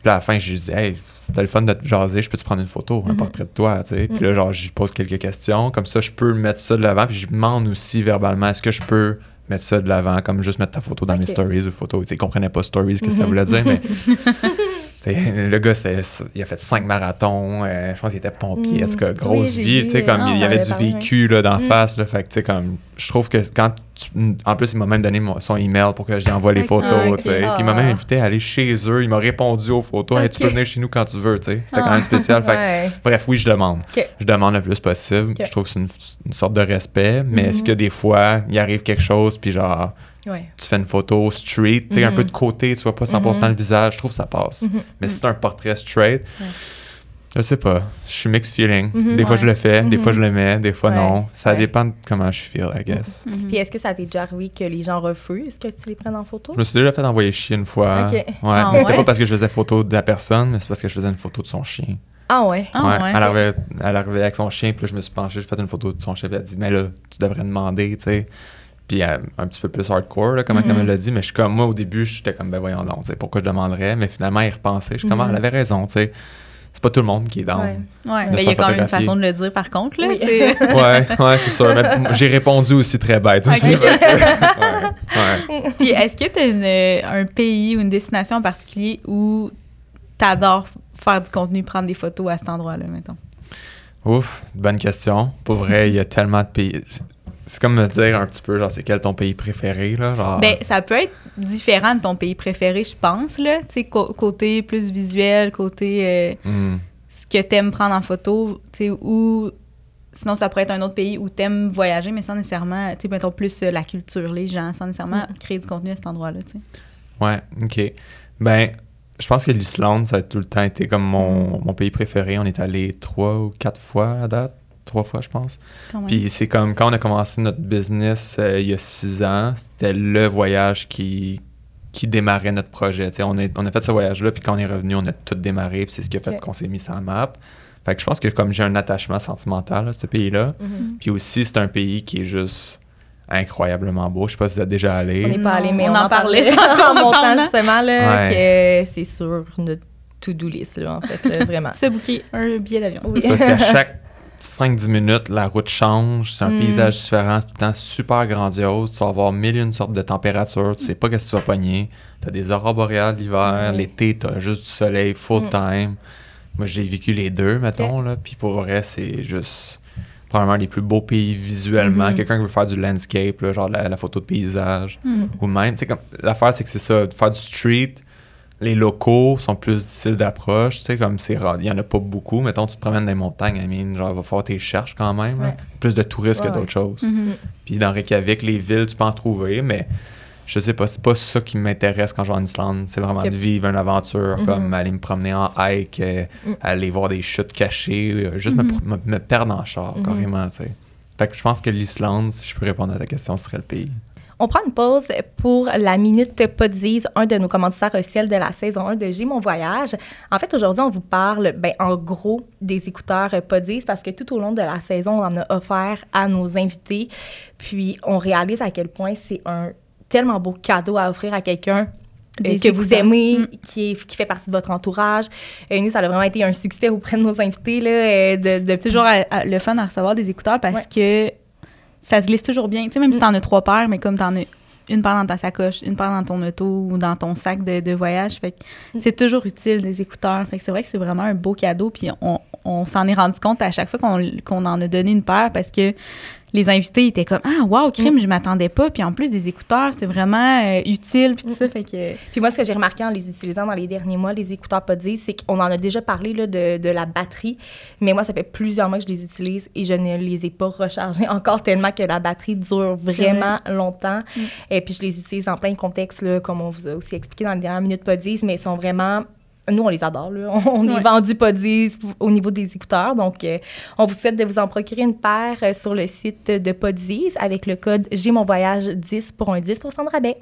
puis à la fin, j'ai dit, hey, c'était le fun de te jaser, je peux te prendre une photo, un Mhm. portrait de toi, tu sais? Puis là, genre, je lui pose quelques questions, comme ça, je peux mettre ça de l'avant, puis je demande aussi verbalement, est-ce que je peux mettre ça de l'avant, comme juste mettre ta photo dans mes Ok. stories ou photos. Tu sais, il comprenait pas stories, qu'est-ce que ça Mhm. voulait dire, mais le gars, il a fait cinq marathons. euh, je pense qu'il était pompier. Mm. En tout cas, grosse Oui, j'ai vie. vu, Tu sais, comme ah, il y avait du vécu là, d'en Mm. face. Là, fait que, tu sais, comme, je trouve que quand tu- En plus, il m'a même donné son email pour que j'y envoie les photos. Ah, tu sais. Il m'a même Ah. invité à aller chez eux. Il m'a répondu aux photos. Hey, tu peux venir chez nous quand tu veux. tu sais. C'était quand même spécial. Fait Ouais. Bref, oui, je demande. Je demande le plus possible. Je trouve que c'est une, une sorte de respect. Mais est-ce Mhm. que des fois, il arrive quelque chose, puis genre, Ouais. tu fais une photo street, tu sais, un Mhm. peu de côté, tu vois pas 100% le visage, je trouve que ça passe. Mhm. Mais si c'est un portrait straight, Ouais. je sais pas, je suis mixed feeling. Des fois Ouais. je le fais, des fois je le mets, des fois Ouais. non. Ça Ouais. dépend de comment je feel, I guess. Puis est-ce que ça t'est déjà arrivé que les gens refusent que tu les prennes en photo? Je me suis déjà fait envoyer chier une fois. Ok. Ouais, Ah mais c'était ouais? pas parce que je faisais photo de la personne, mais c'est parce que je faisais une photo de son chien. Ah ouais? Ah, ouais. ouais. Elle, arrivait, elle arrivait avec son chien, puis là, je me suis penché, j'ai fait une photo de son chien, puis elle a dit, mais là, tu devrais demander, tu sais. Puis euh, un petit peu plus hardcore, là, comment Mhm. elle me l'a dit, mais je suis comme, moi, au début, j'étais comme, ben voyons donc, tu sais, pourquoi je demanderais, mais finalement, il repensait, je suis comme, ah, Mhm. elle avait raison, tu sais. C'est pas tout le monde qui est down. Ouais. Ouais, de mais il y a quand même une façon de le dire par contre, là. Oui. Ouais, ouais, c'est sûr. J'ai répondu aussi très bête aussi. Ok. fait que- ouais, ouais. Puis est-ce que tu as un pays ou une destination en particulier où tu adores faire du contenu, prendre des photos à cet endroit-là, mettons? Ouf, bonne question. Pour vrai, il y a tellement de pays. C'est comme me dire un petit peu, genre, c'est quel ton pays préféré, là? Genre... Ben, ça peut être différent de ton pays préféré, je pense, là. Tu sais, côté plus visuel, côté euh, Hmm. ce que t'aimes prendre en photo, tu sais, ou sinon ça pourrait être un autre pays où t'aimes voyager, mais sans nécessairement, tu sais, mettons plus euh, la culture, les gens, sans nécessairement créer du contenu à cet endroit-là, tu sais. Ouais, ok. Ben, je pense que l'Islande, ça a tout le temps été comme mon, mon pays préféré. On est allé trois ou quatre fois à date. Trois fois, je pense. Puis c'est comme quand on a commencé notre business euh, il y a six ans, c'était le voyage qui, qui démarrait notre projet. Tu sais, on, est, on a fait ce voyage-là, puis quand on est revenu, on a tout démarré, puis c'est ce qui a fait qu'on s'est mis sur la map. Fait que je pense que comme j'ai un attachement sentimental à ce pays-là, Mhm. puis aussi c'est un pays qui est juste incroyablement beau. Je sais pas si vous êtes déjà allé. On n'est pas allé, mais on on, en en parlait en montant justement là, Ouais. que c'est sur notre to-do list là, en fait, là, vraiment. Se booker un billet d'avion. Oui. C'est parce qu'à chaque 5-10 minutes, la route change, c'est un Mm. paysage différent, c'est tout le temps super grandiose. Tu vas avoir mille et une sortes de températures, tu sais pas qu'est-ce que tu vas pogner. Tu as des aurores boréales l'hiver, Mm. l'été, tu as juste du soleil full Mm. time. Moi, j'ai vécu les deux, mettons, là, puis pour vrai, c'est juste probablement les plus beaux pays visuellement. Quelqu'un qui veut faire du landscape, là, genre la, la photo de paysage, ou même, tu sais, l'affaire, c'est que c'est ça, de faire du street, les locaux sont plus difficiles d'approche, tu sais, comme c'est rare, il y en a pas beaucoup. Mettons, tu te promènes dans les montagnes, I mean, genre, il va falloir tes cherches quand même. Ouais. plus de touristes Ouais, que d'autres choses. Mhm. Puis dans Reykjavik, les villes, tu peux en trouver, mais je sais pas, c'est pas ça qui m'intéresse quand je vais en Islande. C'est vraiment de vivre une aventure, Mhm. comme aller me promener en hike, euh, Mhm. aller voir des chutes cachées, euh, juste me Mhm. pr- me, me perdre en char, carrément, tu sais. Fait que je pense que l'Islande, si je peux répondre à ta question, ce serait le pays. On prend une pause pour la Minute Podise, un de nos commanditaires officiels de la saison 1 de J'ai mon voyage. En fait, aujourd'hui, on vous parle, ben, en gros, des écouteurs Podise parce que tout au long de la saison, on en a offert à nos invités. Puis, on réalise à quel point c'est un tellement beau cadeau à offrir à quelqu'un euh, Des que vous aimez, Mm. qui, est- qui fait partie de votre entourage. Euh, nous, ça a vraiment été un succès auprès de nos invités. Là, euh, de, de toujours à- à- le fun à recevoir des écouteurs parce que ça se glisse toujours bien. Tu sais, même si Mm. t'en as trois paires, mais comme t'en as une paire dans ta sacoche, une paire dans ton auto ou dans ton sac de, de voyage, fait que Mm. c'est toujours utile des écouteurs. Fait que c'est vrai que c'est vraiment un beau cadeau. Puis on, on s'en est rendu compte à chaque fois qu'on qu'on en a donné une paire parce que les invités étaient comme ah wow crime je m'attendais pas. Puis en plus des écouteurs c'est vraiment euh, utile puis tout ça. Fait que Puis moi, ce que j'ai remarqué en les utilisant dans les derniers mois, les écouteurs Podis, c'est qu'on en a déjà parlé là, de, de la batterie, mais moi, ça fait plusieurs mois que je les utilise et je ne les ai pas rechargés encore tellement que la batterie dure vraiment longtemps. Mm. Et puis, je les utilise en plein contexte, là, comme on vous a aussi expliqué dans les dernières minutes Podis, mais ils sont vraiment... Nous, on les adore. Là. On est Ouais. vendu Podis au niveau des écouteurs. Donc, euh, on vous souhaite de vous en procurer une paire euh, sur le site de Podis avec le code J'ai mon voyage 10 pour un 10% de rabais.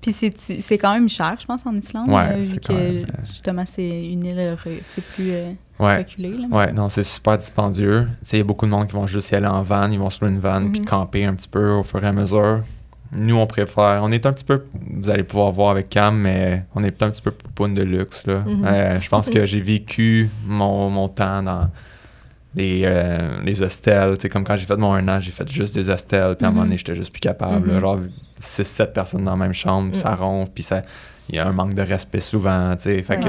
puis c'est c'est quand même cher je pense en Islande Ouais, euh, vu c'est que même, euh, justement c'est une île c'est plus euh, Ouais. reculée là. Ouais, non, c'est super dispendieux. Tu sais, il y a beaucoup de monde qui vont juste y aller en van, ils vont se louer une van puis Mhm. camper un petit peu au fur et à mesure. Nous, on préfère. On est un petit peu. Vous allez pouvoir voir avec Cam, mais on est un petit peu poupoune de luxe, là. Mhm. Euh, je pense que j'ai vécu mon, mon temps dans les, euh, les hostels. Comme quand j'ai fait mon un an, j'ai fait juste des hostels, puis à un moment Mhm. donné, j'étais juste plus capable. Mhm. Genre, 6-7 personnes dans la même chambre, ça Mhm. ronfle, puis ça. Il y a un manque de respect souvent, tu sais. Fait que.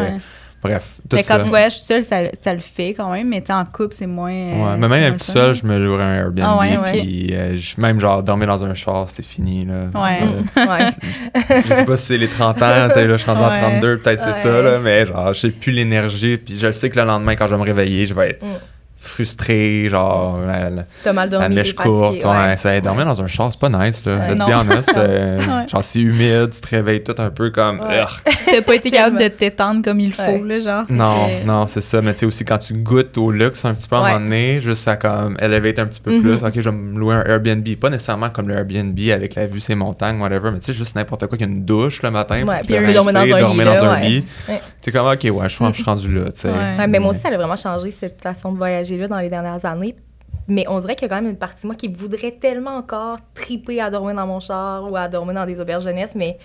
Bref, tout Mais ça. quand tu voyages seul, ça, ça le fait quand même, mais en couple, c'est moins. euh, Ouais, mais même tout seul, je me louerais un Airbnb. Ah ouais, ouais. puis, euh, je- même genre dormir dans un char, c'est fini. Là. Ouais. Euh, ouais. je sais pas si c'est les 30 ans, tu sais, là, je suis rendu Ouais. en 32, peut-être c'est ça, Ouais. là, mais genre, j'ai plus l'énergie. Puis je sais que le lendemain, quand je vais me réveiller, je vais être Mm. Frustré, genre la, la- T'as mal la dormi. mèche t'es courte. fatigué, Ouais, ouais. ça, dormir dans un char, c'est pas nice, là. Ouais. Let's Non. be honest. euh, Ouais. Genre, c'est humide, tu te réveilles tout un peu comme. Ouais. T'as pas été capable de t'étendre comme il faut, Ouais. là, genre. Non, que- non, c'est ça. Mais tu sais aussi, quand tu goûtes au luxe un petit peu à un Ouais. moment donné, juste à comme elevate un petit peu Mhm. plus. Ok, je vais me louer un Airbnb. Pas nécessairement comme le Airbnb avec la vue, ces montagnes, whatever, mais tu sais, juste n'importe quoi, qu'il y a une douche le matin. Ouais, puis tu dormir dans un dormir lit, dans là, un ouais. lit. Ouais. T'es comme, ok, ouais, je pense que je suis rendu là, tu sais. Ouais. Ouais, mais moi aussi, ça a vraiment changé cette façon de voyager-là dans les dernières années. Mais on dirait qu'il y a quand même une partie de moi qui voudrait tellement encore triper à dormir dans mon char ou à dormir dans des auberges jeunesse, mais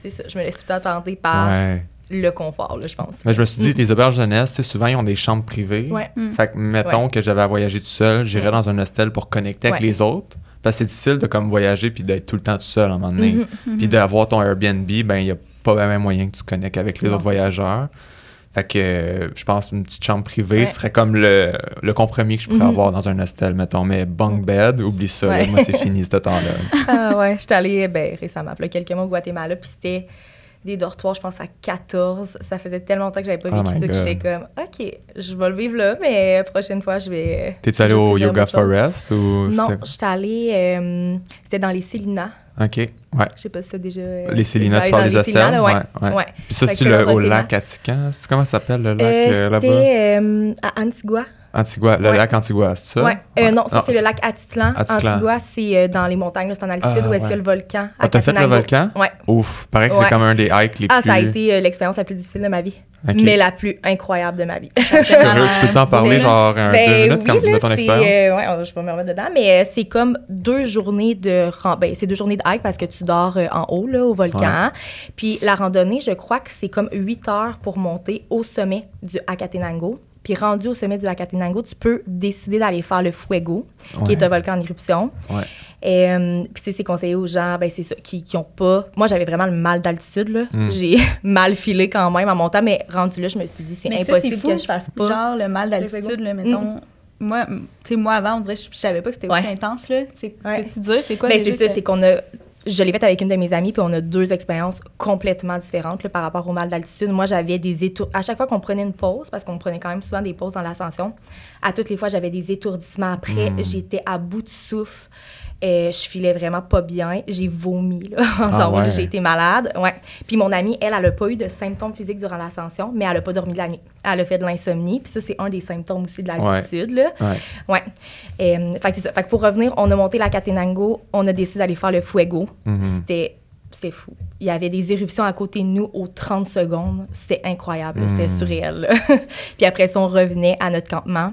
c'est ça, je me laisse tout le temps tenter par Ouais. le confort, là, je pense. Mais je me suis dit, les auberges jeunesse, tu sais, souvent, ils ont des chambres privées. Ouais. Mm. Fait que, mettons que j'avais à voyager tout seul, j'irais Mm. dans un hostel pour connecter avec les autres. Parce que c'est difficile de comme voyager puis d'être tout le temps tout seul à un moment donné. Mhm. Puis d'avoir ton Airbnb, ben il n'y a pas vraiment moyen que tu connectes avec les Non, autres voyageurs. Fait que je pense qu'une petite chambre privée Ouais. serait comme le, le compromis que je pourrais Mhm. avoir dans un hostel, mettons. Mais bunk bed, oublie ça. là. Ouais. moi, c'est fini ce temps-là. Ah ouais, j'étais allée ben, récemment, a quelques mois au Guatemala, puis c'était des dortoirs, je pense, à 14. Ça faisait tellement longtemps que j'avais pas Oh vécu ça que j'étais comme, OK, je vais le vivre là, mais prochaine fois, je vais... T'es-tu allé je au Yoga. Forest ou Non, j'étais allée... euh, c'était dans les Célinas. Ok, ouais. Je sais pas si t'as déjà... euh, Les Célinas, déjà tu parles des ouais. ouais. Ouais. Puis ça, c'est le, au lac Atican? Comment ça s'appelle le lac Euh, euh, là-bas? C'était euh, à Antigua. Antigua, le Ouais. lac Antigua, c'est ça? Ouais. Euh, non, ça, c'est c'est- le lac Atitlan. Atitlan. Antigua, c'est euh, dans les montagnes, c'est en altitude Ah, où est-ce ouais. a le volcan. Ah, t'as fait le volcan? Ouais. Ouf, paraît que Ouais. c'est comme un des hikes les Ah, plus... ça a été euh, l'expérience la plus difficile de ma vie. Mais la plus incroyable de ma vie. Je suis curieux, tu peux-tu en parler, genre, un, deux Ben minutes oui, comme, là, de ton c'est, expérience? on- je vais me remettre dedans, mais c'est comme deux journées de ben, c'est deux journées de hike parce que tu dors en haut là, au volcan. Puis la randonnée, je crois que c'est comme 8 heures pour monter au sommet du Acatenango. Puis rendu au sommet du Acatenango, tu peux décider d'aller faire le Fuego, qui est un volcan en éruption. Ouais. Et, euh, puis tu sais, c'est conseillé aux gens, ben c'est ça, qui, qui ont pas... Moi, j'avais vraiment le mal d'altitude, là. Mm. J'ai mal filé quand même en montant, mais rendu là, je me suis dit, c'est ça, impossible c'est fou. que je fasse pas. Genre, le mal d'altitude, là, mettons. Moi, tu sais, moi, avant, on dirait, je je savais pas que c'était aussi intense, là. Tu sais, Ouais. Peux-tu dire, c'est quoi Ben, c'est ça, que- c'est qu'on a. Je l'ai fait avec une de mes amies, puis on a deux expériences complètement différentes là, par rapport au mal d'altitude. Moi, j'avais des étour... À chaque fois qu'on prenait une pause, parce qu'on prenait quand même souvent des pauses dans l'ascension, à toutes les fois, j'avais des étourdissements. Après, Mm. j'étais à bout de souffle. Euh, je filais vraiment pas bien. J'ai vomi là, en Ah ouais. J'ai été malade. Ouais. Puis mon amie, elle, elle a pas eu de symptômes physiques durant l'ascension, mais elle a pas dormi de la nuit. Elle a fait de l'insomnie. Puis ça, c'est un des symptômes aussi de l'altitude. là. Ouais. Ouais. Euh, fait que c'est ça. Fait que pour revenir, on a monté la Catenango, on a décidé d'aller faire le Fuego. Mhm. C'était c'était fou. Il y avait des éruptions à côté de nous aux 30 secondes. C'était incroyable. là. C'était surréel. puis après ça, on revenait à notre campement.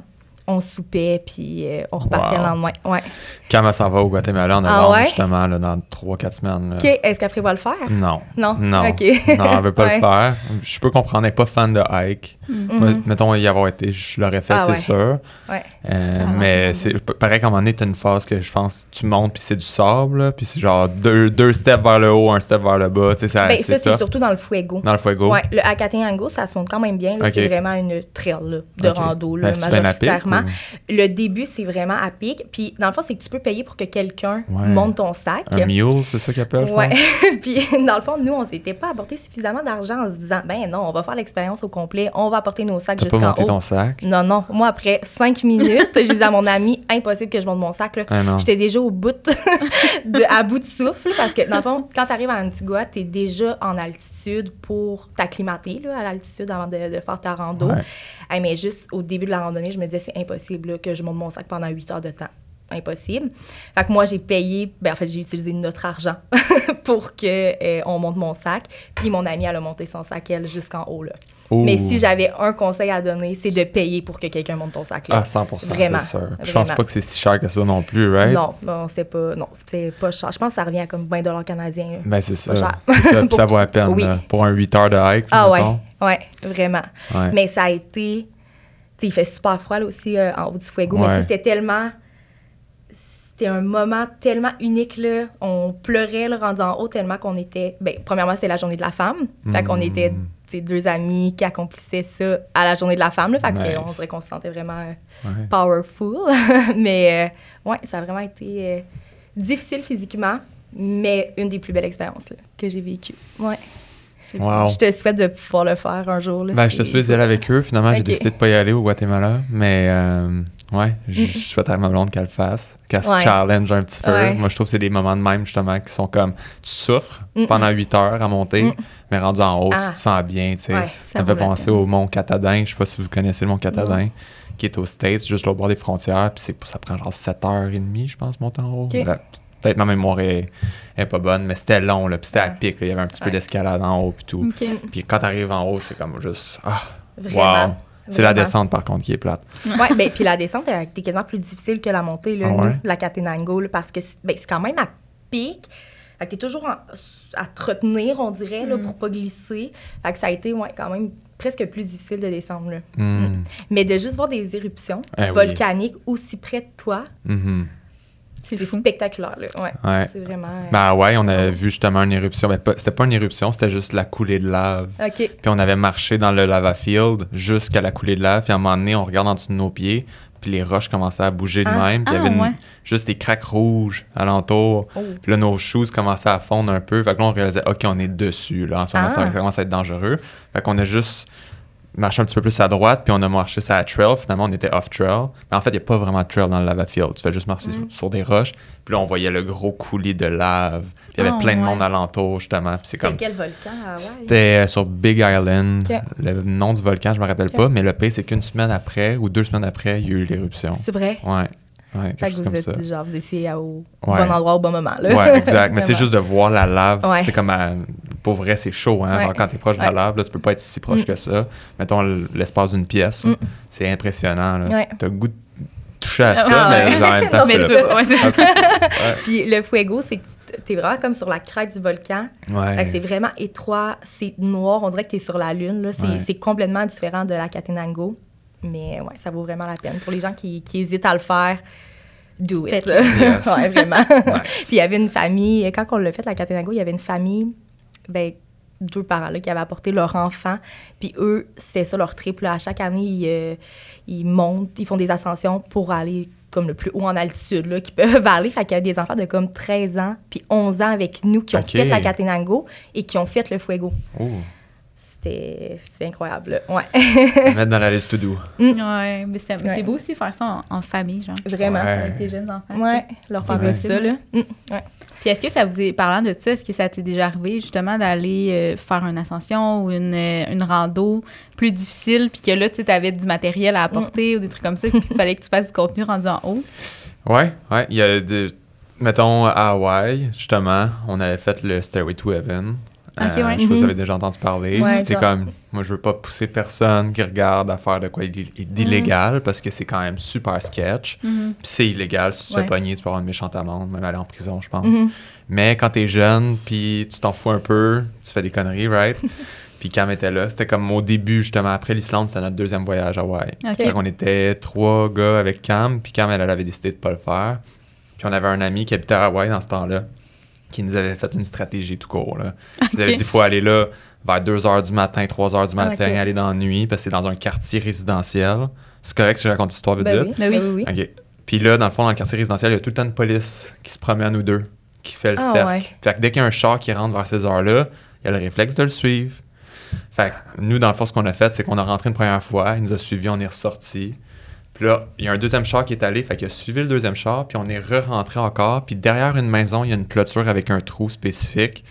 On soupait, puis euh, on repartait Wow. le lendemain. Ouais. Quand elle s'en va au Guatemala en Ah novembre, ouais? justement, là, dans 3-4 semaines. là. OK. Est-ce qu'après, va le faire? Non. Non? Non. OK. non, elle veut pas Ouais. le faire. Je peux comprendre, elle n'est pas fan de hike. Moi, Mhm. mettons y avoir été, je l'aurais fait, Ah c'est sûr. Ouais. Euh, Ah, mais c'est pareil qu'à un moment donné, t'as une phase que je pense tu montes puis c'est du sable, puis c'est genre deux, deux steps vers le haut, un step vers le bas. Tu sais, ça, Ben, ça, c'est surtout dans le Fuego. Dans le fuego. Ouais, le Acatenango, ça se monte quand même bien. là. Ok. C'est vraiment une trail là, de rando, là, Ben, majoritairement. Le début, c'est vraiment à pic. Puis, dans le fond, c'est que tu peux payer pour que quelqu'un Ouais. monte ton sac. Un mule, c'est ça qu'ils appellent, je Ouais. pense. puis, dans le fond, nous, on s'était pas apporté suffisamment d'argent en se disant, ben non, on va faire l'expérience au complet, on va apporter nos sacs pas jusqu'en monté haut. ton sac? Non, non. Moi, après cinq minutes, je disais à mon ami, impossible que je monte mon sac. Là. Ah. J'étais déjà au bout de, à bout de souffle parce que dans le fond, quand tu arrives à Antigua, tu es déjà en altitude pour t'acclimater à l'altitude avant de, de faire ta rando. Ouais. Hey, mais juste au début de la randonnée, je me disais c'est impossible là, que je monte mon sac pendant 8 heures de temps. Impossible. Fait que moi, j'ai payé, ben en fait, j'ai utilisé notre argent pour que euh, on monte mon sac. Puis mon amie, elle a monté son sac, elle, jusqu'en haut. Là. Mais si j'avais un conseil à donner, c'est de payer pour que quelqu'un monte ton sac. Là. Ah, 100%, Vraiment, c'est sûr. Je pense vraiment. pas que c'est si cher que ça non plus, right? Non, non, c'est pas, non, c'est pas cher. Je pense que ça revient à comme 20 canadiens. Ben, c'est ça. cher. Ça, ça vaut la peine. oui. là. Pour un 8 heures de hike, Ah ouais, ouais, vraiment. Ouais. Mais ça a été, tu sais, il fait super froid là aussi euh, en haut du Fuego, mais Ouais. c'était tellement, c'était un moment tellement unique là. On pleurait là, rendu en haut tellement qu'on était, ben premièrement c'était la journée de la femme, fait qu'on Mm. était sais, deux amis qui accomplissaient ça à la journée de la femme là, fait que, Nice. on dirait qu'on se sentait vraiment euh, Ouais. powerful. mais euh, ouais, ça a vraiment été euh, difficile physiquement, mais une des plus belles expériences là, que j'ai vécues. Ouais. Wow. Je te souhaite de pouvoir le faire un jour. Là, Ben, c'est- j'étais supposé y aller avec eux. Finalement, j'ai décidé de pas y aller au Guatemala. Mais euh, Ouais, je je souhaite à ma blonde qu'elle le fasse, qu'elle se challenge un petit peu. Ouais. Moi, je trouve que c'est des moments de même, justement, qui sont comme, tu souffres Mm. pendant 8 heures à monter, Mm. mais rendu en haut, Ah. tu te sens bien, tu sais. Ouais, ça me fait penser au Mont Catadin. Je sais pas si vous connaissez le Mont Catadin, qui est aux States, juste au bord des frontières. Puis c'est- ça prend genre 7h30, je pense, monter en haut. Peut-être ma mémoire est, est pas bonne, mais c'était long, là. Puis c'était à pic. Il y avait un petit peu d'escalade en haut, puis tout. Puis quand t'arrives en haut, c'est comme juste. Ah, Vraiment. wow. C'est la descente, par contre, qui est plate. Ouais, ben, puis la descente, elle était quasiment plus difficile que la montée, là, Ah ouais? la Catenango, là, parce que c'est ben, c'est quand même à pic. Fait que t'es toujours en- à te retenir, on dirait, là, Mm. pour pas glisser. Fait que ça a été, ouais, quand même presque plus difficile de descendre, là. Hmm. Mais de juste voir des éruptions Eh oui. volcaniques aussi près de toi, Mhm. C'est spectaculaire, là. Ouais. Ouais. C'est vraiment... euh, Ben ouais, on avait vu justement une éruption. Ben, c'était pas une éruption, c'était juste la coulée de lave. OK. Puis on avait marché dans le lava field jusqu'à la coulée de lave. Puis à un moment donné, on regarde en dessous de nos pieds. Puis les roches commençaient à bouger de Ah. même. Puis il y Ah, avait une- ouais. juste des craques rouges alentour. Oh. Puis là, nos shoes commençaient à fondre un peu. Fait que là, on réalisait, OK, on est dessus. Là, en ce moment, Ah. ça commence à être dangereux. Fait qu'on a juste marché un petit peu plus à droite. Puis on a marché sur la trail. Finalement, on était off-trail. Mais en fait, il n'y a pas vraiment de trail dans le lava field. Tu fais juste marcher Mm. sur, sur des roches. Puis là, on voyait le gros coulis de lave. Il y avait Ah, plein de monde alentour, justement. Puis c'est C'était comme. quel volcan? Ah, ouais. C'était euh, sur Big Island. Le nom du volcan, je me rappelle pas, mais le pire, c'est qu'une semaine après ou deux semaines après, il y a eu l'éruption. C'est vrai? Ouais. Ouais, Fait quelque que chose vous comme êtes, ça. genre, vous étiez au Ouais. bon endroit au bon moment, là. Ouais, exact. Mais tu sais, juste de voir la lave, Ouais. sais, comme à- pour vrai, c'est chaud, hein. Ouais. Quand t'es proche de la lave, là, tu peux pas être si proche Mm. que ça. Mettons l'espace d'une pièce. Mm. c'est impressionnant. Ouais. T'as le goût de toucher à ça, Ah mais ouais. en même temps, Mais tu veux- Ah, ça. Puis le fuego, c'est que t'es vraiment comme sur la crête du volcan. Ouais. C'est vraiment étroit, c'est noir, on dirait que t'es sur la lune. là. C'est Ouais. c'est complètement différent de la Catenango. Mais ouais, ça vaut vraiment la peine. Pour les gens qui, qui hésitent à le faire, do it. Faites-le. Yes. ouais, vraiment. Nice. Puis il y avait une famille, quand on l'a fait, la Catenango, il y avait une famille, ben, deux parents là, qui avaient apporté leur enfant. Puis eux, c'était ça leur trip. là. À chaque année, ils, euh, ils montent, ils font des ascensions pour aller comme le plus haut en altitude là, qu'ils peuvent aller. Fait qu'il y a des enfants de comme 13 ans puis 11 ans avec nous qui ont fait la Catenango et qui ont fait le Fuego. Ouh. C'était c'est incroyable. là. Ouais, Mettre dans la liste to do. Ouais, mais c'est Ouais. c'est beau aussi faire ça en, en famille, genre. vraiment. Ouais. Avec tes jeunes enfants. Ouais, leur faire ça. Là. Mm, ouais. Puis est-ce que ça vous est, parlant de ça, est-ce que ça t'est déjà arrivé justement d'aller euh, faire une ascension ou une, euh, une rando plus difficile, puis que là, tu sais, t'avais du matériel à apporter ou des trucs comme ça, puis il fallait que tu fasses du contenu rendu en haut? Ouais, ouais. Il y a des. Mettons, à Hawaï, justement, on avait fait le Stairway to Heaven. Euh. Je sais pas si vous Mhm. avez déjà entendu parler. Ouais, c'est comme, moi, je veux pas pousser personne qui regarde à faire de quoi il- il- d'illégal parce que c'est quand même super sketch. Puis c'est illégal. Si tu te fais pogner, tu peux avoir une méchante amende, même aller en prison, je pense. Mhm. Mais quand t'es jeune, puis tu t'en fous un peu, tu fais des conneries, right? puis Cam était là. C'était comme au début, justement. Après l'Islande, c'était notre deuxième voyage à Hawaï. Ok. Fait qu'on était trois gars avec Cam, puis Cam, elle, elle avait décidé de pas le faire. Puis on avait un ami qui habitait à Hawaï dans ce temps-là, qui nous avait fait une stratégie tout court. Là. Il nous avait Ok. dit faut aller là vers 2 h du matin, 3 h du Ah, matin, aller dans la nuit, parce que c'est dans un quartier résidentiel. C'est correct si je raconte l'histoire vite Ben vite? oui. Ben oui. Ben oui, oui. OK. Puis là, dans le fond, dans le quartier résidentiel, il y a tout le temps une police qui se promène ou deux, qui fait le Ah, cercle. ouais. Fait que dès qu'il y a un char qui rentre vers ces heures-là, il y a le réflexe de le suivre. Fait que nous, dans le fond, ce qu'on a fait, c'est qu'on a rentré une première fois, il nous a suivis, on est ressorti. Puis là, il y a un deuxième char qui est allé, fait qu'il a suivi le deuxième char, puis on est re-rentré encore. Puis derrière une maison, il y a une clôture avec un trou spécifique.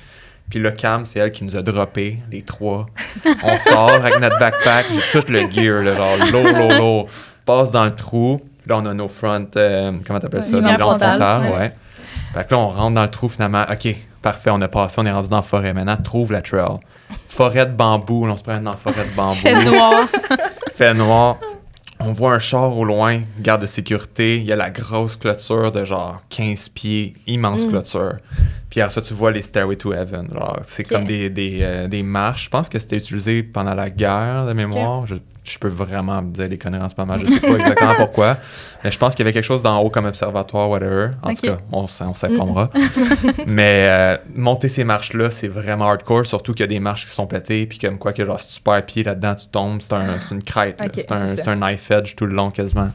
Puis le cam, c'est elle qui nous a droppé, les trois. On sort avec notre backpack, j'ai tout le gear, là, genre lourd, lourd, lourd. Passe dans le trou. Là, on a nos front, euh, comment t'appelles ça? Lumière frontale, frontales, ouais. ouais. Fait que là, on rentre dans le trou finalement. OK, parfait, on a passé, on est rendu dans la forêt. Maintenant, trouve la trail. Forêt de bambou, là, on se promène dans la forêt de bambou. Fait noir. fait noir. On voit un char au loin, garde de sécurité. Il y a la grosse clôture de genre 15 pieds, immense Mm. clôture. Puis après ça, tu vois les Stairway to Heaven. Genre, c'est comme des, des, euh, des marches. Je pense que c'était utilisé pendant la guerre de mémoire. Je, je peux vraiment me dire des conneries en ce moment. Je sais pas exactement pourquoi. Mais je pense qu'il y avait quelque chose d'en haut comme observatoire, whatever. En tout cas, on, s'informera. Mais euh, monter ces marches-là, c'est vraiment hardcore. Surtout qu'il y a des marches qui sont pétées. Puis comme quoi, que genre, si tu perds pied là-dedans, tu tombes. C'est un, une crête. c'est un, un knife edge tout le long quasiment.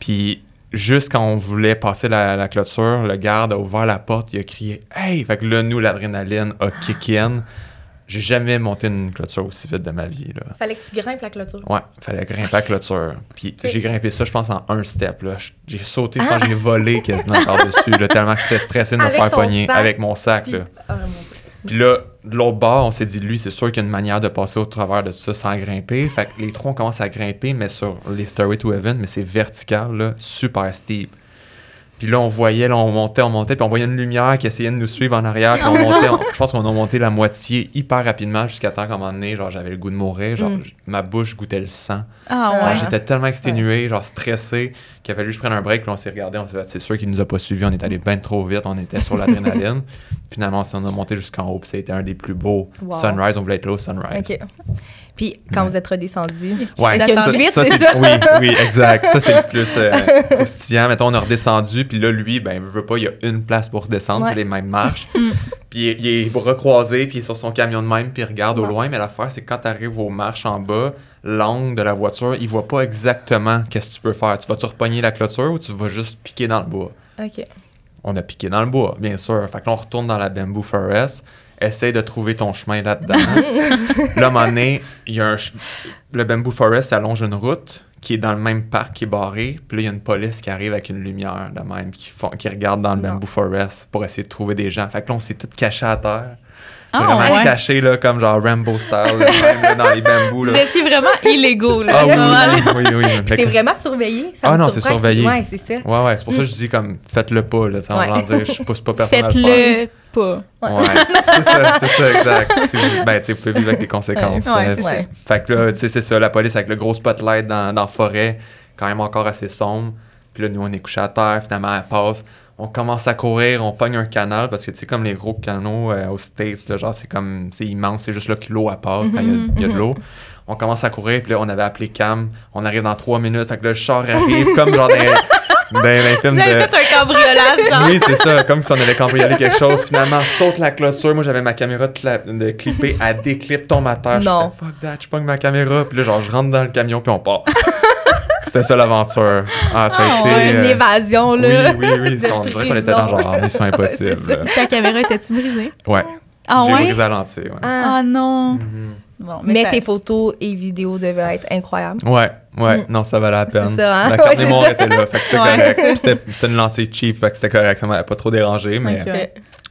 Puis juste quand on voulait passer la, la clôture, le garde a ouvert la porte, il a crié Hey! Fait que là, nous, l'adrénaline a kick in. J'ai jamais monté une clôture aussi vite de ma vie. Là. Fallait que tu grimpes la clôture. Ouais, fallait grimper la clôture. Puis j'ai grimpé ça, je pense, en un step. Là. J'ai sauté, je pense que j'ai volé quasiment par-dessus, là, tellement que j'étais stressé de me faire pogner sac. avec mon sac. Puis, Là. Ah, Dieu. Puis là, de l'autre bord, on s'est dit, lui, c'est sûr qu'il y a une manière de passer au travers de ça sans grimper. Fait que les trois, on commence à grimper, mais sur les Stairway to Heaven, mais c'est vertical, là, super steep. Puis là, on voyait, là, on montait, on montait, puis on voyait une lumière qui essayait de nous suivre en arrière. Puis on montait, on- je pense qu'on a monté la moitié hyper rapidement jusqu'à temps qu'à un moment donné, genre, j'avais le goût de mourir. Genre, Mm. ma bouche goûtait le sang. Ah Ouais. J'étais tellement exténué, genre stressé, qu'il a fallu que je prenne un break. Puis on s'est regardé, on s'est dit, c'est sûr qu'il nous a pas suivis, on est allé bien trop vite, on était sur l'adrénaline. Finalement, on a monté jusqu'en haut, puis c'était un des plus beaux Wow. sunrise. On voulait être là au sunrise. Puis, quand vous êtes redescendu, Ouais, Est-ce ça, une suite, ça, c'est ça? oui, oui, exact. Ça c'est le plus euh, croustillant. Mettons, on a redescendu, puis là, lui, ben, il veut pas, il y a une place pour redescendre, Ouais. c'est les mêmes marches. puis il, est recroisé, puis il est sur son camion de même, puis il regarde au loin. Mais l'affaire, c'est que quand tu arrives aux marches en bas, l'angle de la voiture, il voit pas exactement qu'est-ce que tu peux faire. Tu vas-tu repogner la clôture ou tu vas juste piquer dans le bois? OK. On a piqué dans le bois, bien sûr. Fait que là, on retourne dans la Bamboo Forest. Essaye de trouver ton chemin là-dedans. là, à un moment donné, il y a un ch- le Bamboo Forest allonge une route qui est dans le même parc qui est barré. Puis là, il y a une police qui arrive avec une lumière de même, qui, font, qui regarde dans le Non. Bamboo Forest pour essayer de trouver des gens. Fait que là, on s'est tous cachés à terre. Ah vraiment ouais. cachés, là, comme genre Rambo style, là, même, là, dans les bambous. Vous Là. étiez vraiment illégaux, là. Ah oui, oui, oui, que- c'est vraiment surveillé. Ça Ah non, c'est surveillé. Ouais, c'est ça. Ouais, ouais, c'est pour ça que je dis comme faites-le pas, là, tu sais, en Ouais. voulant dire je pousse pas personne à le faire. Faites-le pas. Ouais, c'est ça, c'est ça, exact. Si vous, ben, tu sais, vous pouvez vivre avec les conséquences. Ouais, euh, c'est ça. Fait que là, tu sais, c'est ça, la police avec le gros spotlight dans, dans la forêt, quand même encore assez sombre. Puis là, nous, on est couché à terre, finalement, elle passe. On commence à courir, on pogne un canal, parce que, tu sais, comme les gros canaux euh, aux States, là, genre, c'est comme, c'est immense, c'est juste là que l'eau, elle passe quand il y a- il y, a de l'eau. On commence à courir, puis là, on avait appelé Cam. On arrive dans trois minutes, fait que là, le char arrive, comme genre dans, les films Vous avez de... fait un cambriolage, genre. Oui, c'est ça, comme si on allait cambrioler quelque chose. Finalement, saute la clôture. Moi, j'avais ma caméra de, cla- de clipper, elle déclippe, tombe à terre. Non. Je fais fuck that, je pogne ma caméra. Puis là, genre, je rentre dans le camion, puis on part. C'était ça l'aventure. Ah, ça a Ah été. Une euh, évasion, oui, là. oui, oui. de On dirait qu'on était dans genre Mission Impossible. Ta caméra était-tu brisée? Ouais. Ah J'ai ouais? brisé à l'entier, ouais. Ah. Ah non. Mhm. Bon, Mais ça- tes photos et vidéos devaient être incroyables. Ouais, ouais, Mm. non, ça valait la peine. C'est ça, hein? La carte Ouais, c'est mémoire ça. était là, fait que c'était Ouais, correct. C'était c'était une lentille cheap, fait que c'était correct, ça m'avait pas trop dérangé, mais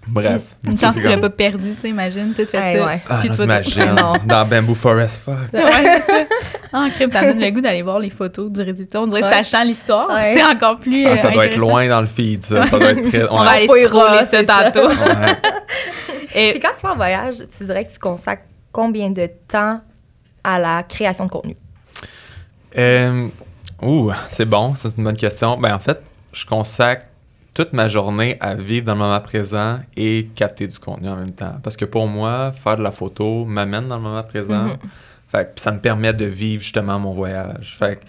bref. Une chance c'est que tu l'as pas perdu, tu sais, imagine, tout fait Ouais, ça. ouais. Ah, non, dans Bamboo Forest, fuck. Ouais, c'est ça. Ah, crème, ça me donne le goût d'aller voir les photos du résultat. On dirait, Ouais. sachant l'histoire, Ouais. c'est encore plus. Ah, euh, ça doit être loin dans le feed, ça. Ça doit être très. On ouais. va aller scroller ça tantôt. Et Puis quand tu vas en voyage, tu dirais que tu consacres combien de temps à la création de contenu? Euh, ouh, c'est bon, c'est une bonne question. Ben, en fait, je consacre toute ma journée à vivre dans le moment présent et capter du contenu en même temps. Parce que pour moi, faire de la photo m'amène dans le moment présent. Mhm. Fait que ça me permet de vivre justement mon voyage. Fait que,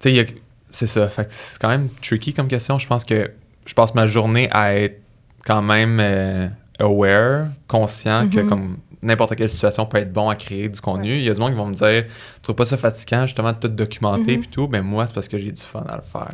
tu sais, c'est ça. Fait que c'est quand même tricky comme question. Je pense que je passe ma journée à être quand même euh, aware, conscient que Mhm. comme n'importe quelle situation peut être bon à créer du contenu. Il y a du monde qui vont me dire, tu trouves pas ça fatigant justement de tout documenter Mhm. puis tout. Ben moi, c'est parce que j'ai du fun à le faire.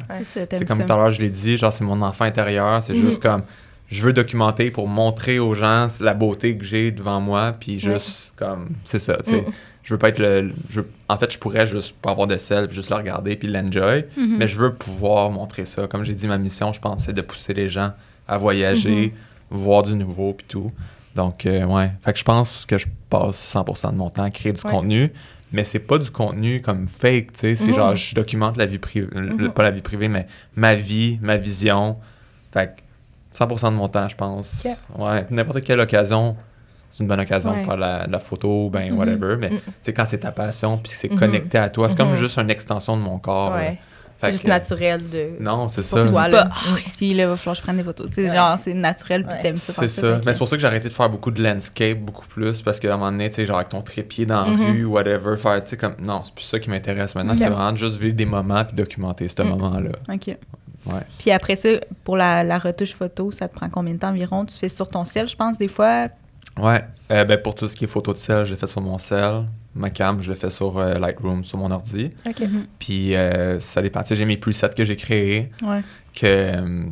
c'est comme tout à l'heure, je l'ai dit, genre c'est mon enfant intérieur. C'est Mhm. juste comme, je veux documenter pour montrer aux gens la beauté que j'ai devant moi. Puis juste comme, c'est ça, tu sais. Mhm. Je veux pas être le. je veux- en fait, je pourrais juste pas avoir de sel, juste le regarder, puis l'enjoy. Mhm. Mais je veux pouvoir montrer ça. Comme j'ai dit, ma mission, je pense, c'est de pousser les gens à voyager, voir du nouveau, puis tout. Donc, euh, ouais. Fait que je pense que je passe 100% de mon temps à créer du Ouais. contenu, mais c'est pas du contenu comme fake, tu sais. C'est Mhm. genre, je documente la vie privée, Mhm. pas la vie privée, mais ma vie, ma vision. Fait que 100% de mon temps, je pense. Ouais. N'importe quelle occasion, c'est une bonne occasion Ouais. de faire la, la photo, ben Mhm. whatever. Mais tu sais, quand c'est ta passion, puis que c'est connecté à toi, c'est comme juste une extension de mon corps. Ouais. là. C'est juste que- naturel de. Non, c'est ça. toi. C'est là. pas, ah, ici, là, va falloir que je prenne des photos. Tu sais, Ouais. genre, c'est naturel, puis t'aimes ça. C'est ça. Mais c'est pour ça que j'ai arrêté de faire beaucoup de landscape, beaucoup plus, parce qu'à un moment donné, tu sais, genre avec ton trépied dans la Mhm. rue, whatever, faire, tu sais, comme, non, c'est plus ça qui m'intéresse maintenant, c'est vraiment de juste vivre des moments puis documenter ce Mhm. moment-là. OK. Ouais. Puis après ça, pour la, la retouche photo, ça te prend combien de temps environ? Tu fais sur ton ciel, je pense, des fois? Ouais. Euh, ben, pour tout ce qui est photo de sel, je l'ai fait sur mon cell. Ma cam, je l'ai fait sur euh, Lightroom, sur mon ordi. Puis euh, ça dépend. Tu sais, j'ai mes presets que j'ai créés, Ouais. que euh,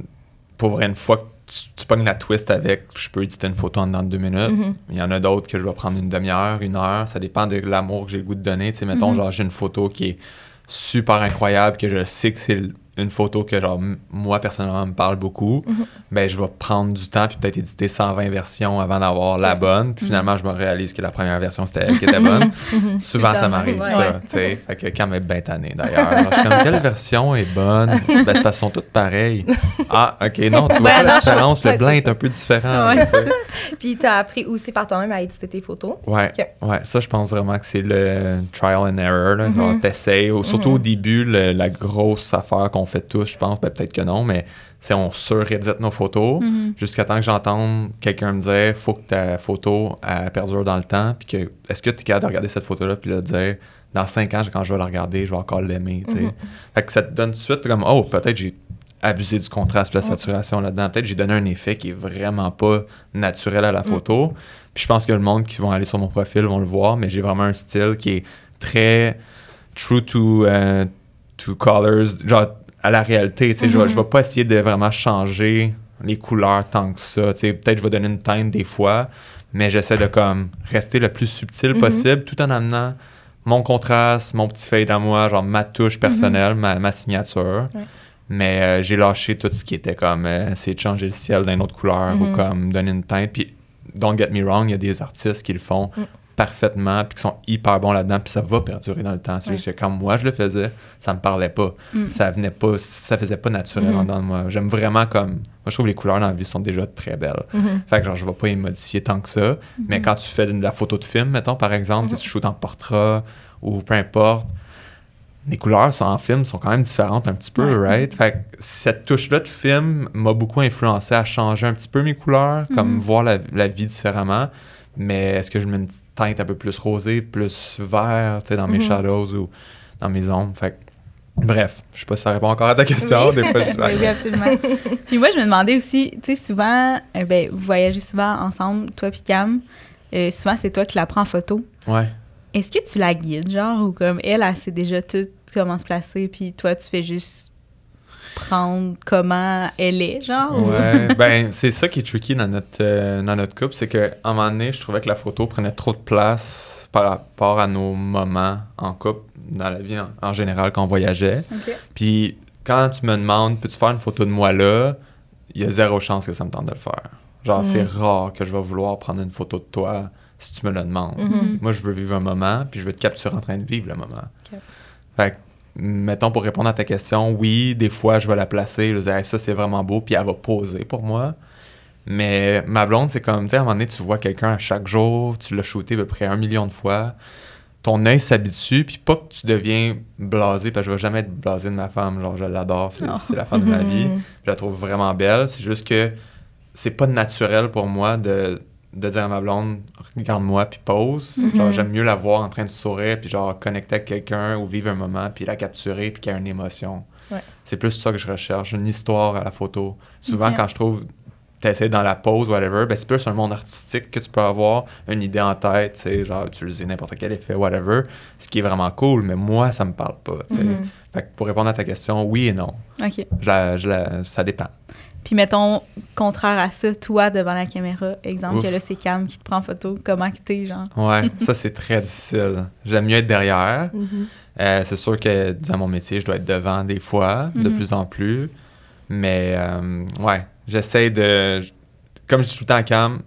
pour vrai, une fois que tu, tu pognes la twist avec, je peux éditer une photo en dedans de deux minutes. Mhm. Il y en a d'autres que je vais prendre une demi-heure, une heure. Ça dépend de l'amour que j'ai le goût de donner. Tu sais, mettons, Mhm. genre, j'ai une photo qui est super incroyable, que je sais que c'est une photo que, genre, moi, personnellement, me parle beaucoup. Mhm. Ben, je vais prendre du temps puis peut-être éditer 120 versions avant d'avoir la bonne. Puis finalement, je me réalise que la première version, c'était elle qui était bonne. Mhm. Souvent, ça m'arrive, ouais. ça. tu sais. Fait que quand même bien tanné, d'ailleurs. Je suis comme, quelle version est bonne? Ben, c'est parce sont toutes pareilles. Ah, OK, non, tu vois pas la non, différence. Le blanc est un peu différent. Ouais. tu. Puis t'as appris aussi par toi-même à éditer tes photos. Ouais, Ok. ouais, ça, je pense vraiment que c'est le trial and error. Là, Mhm. genre. Ou Surtout Mhm. au début, le- la grosse affaire qu'on fait tous, je pense, ben, peut-être que non, mais c'est on sur-édite nos photos Mhm. jusqu'à temps que j'entende quelqu'un me dire faut que ta photo elle perdure dans le temps, puis que est-ce que tu es capable de regarder cette photo-là, puis le dire dans cinq ans, quand je vais la regarder, je vais encore l'aimer. Mhm. Fait que ça te donne tout de suite comme oh, peut-être j'ai abusé du contraste, de la saturation là-dedans. Peut-être j'ai donné un effet qui est vraiment pas naturel à la photo. Puis je pense que le monde qui vont aller sur mon profil vont le voir, mais j'ai vraiment un style qui est très true to, euh, to colors, genre à la réalité. tu sais, Je Mhm. je vais pas essayer de vraiment changer les couleurs tant que ça. tu sais. Peut-être je vais donner une teinte des fois, mais j'essaie de comme rester le plus subtil Mhm. possible tout en amenant mon contraste, mon petit fade à moi, genre ma touche personnelle, ma, ma signature. Ouais. Mais euh, j'ai lâché tout ce qui était comme euh, essayer de changer le ciel d'une autre couleur ou comme donner une teinte. Puis, don't get me wrong, il y a des artistes qui le font Mm. Parfaitement puis qui sont hyper bons là-dedans puis ça va perdurer dans le temps. C'est Ouais. juste que quand moi je le faisais, ça me parlait pas. Mm. Ça venait pas, ça faisait pas naturel en dedans de moi. J'aime vraiment comme... Moi, je trouve que les couleurs dans la vie sont déjà très belles. Mhm. Fait que genre, je vais pas y modifier tant que ça. Mais quand tu fais de la photo de film, mettons, par exemple, sais, tu shootes en portrait ou peu importe, les couleurs sont, en film sont quand même différentes un petit peu, Ouais. right? Fait que cette touche-là de film m'a beaucoup influencé à changer un petit peu mes couleurs, comme voir la, la vie différemment. Mais est-ce que je mets une petite teinte un peu plus rosée, plus vert, tu sais, dans mes Mhm. shadows ou dans mes ombres? Fait bref, je sais pas si ça répond encore à ta question. Oui. Des fois, je Oui, oui, absolument. puis moi, je me demandais aussi, tu sais, souvent, euh, ben, vous voyagez souvent ensemble, toi puis Cam. Euh, souvent, c'est toi qui la prends en photo. Ouais. Est-ce que tu la guides, genre, ou comme elle, elle sait déjà tout comment se placer, puis toi, tu fais juste prendre comment elle est, genre? ou- Ouais, ben c'est ça qui est tricky dans notre, euh, dans notre couple, c'est qu'à un moment donné, je trouvais que la photo prenait trop de place par rapport à nos moments en couple, dans la vie en, en général quand on voyageait. Puis quand tu me demandes, peux-tu faire une photo de moi là, il y a zéro chance que ça me tente de le faire. Genre, Mm. c'est rare que je vais vouloir prendre une photo de toi si tu me le demandes. Mhm. Moi, je veux vivre un moment, puis je veux te capturer en train de vivre le moment. Fait que, mettons, pour répondre à ta question, oui, des fois, je vais la placer, je vais dire, Hey, ça, c'est vraiment beau, puis elle va poser pour moi. Mais ma blonde, c'est comme, tu sais, à un moment donné, tu vois quelqu'un à chaque jour, tu l'as shooté à peu près un million de fois, ton œil s'habitue, puis pas que tu deviens blasé, parce que je vais jamais être blasé de ma femme, genre, je l'adore, c'est Oh. c'est la femme de ma vie, Mhm. je la trouve vraiment belle, c'est juste que c'est pas naturel pour moi de, de dire à ma blonde, regarde-moi, puis pose. Mhm. Genre, j'aime mieux la voir en train de sourire, puis genre connecter avec quelqu'un ou vivre un moment, puis la capturer, puis qu'il y a une émotion. Ouais. C'est plus ça que je recherche, une histoire à la photo. Souvent, quand je trouve t'essaies dans la pose, whatever, ben c'est plus un monde artistique que tu peux avoir, une idée en tête, tu sais, genre utiliser n'importe quel effet, whatever, ce qui est vraiment cool, mais moi, ça me parle pas, tu sais. Mhm. Fait que pour répondre à ta question, oui et non. OK. Je la- je la- ça dépend. Puis mettons, contraire à ça, toi, devant la caméra, exemple, Ouf. que là, c'est Cam qui te prend en photo, comment que t'es, genre? Ouais, ça c'est très difficile. J'aime mieux être derrière. Mhm. Euh, c'est sûr que dans mon métier, je dois être devant des fois, de Mhm. plus en plus. Mais euh, ouais, j'essaie de. Comme je dis tout le temps à Cam,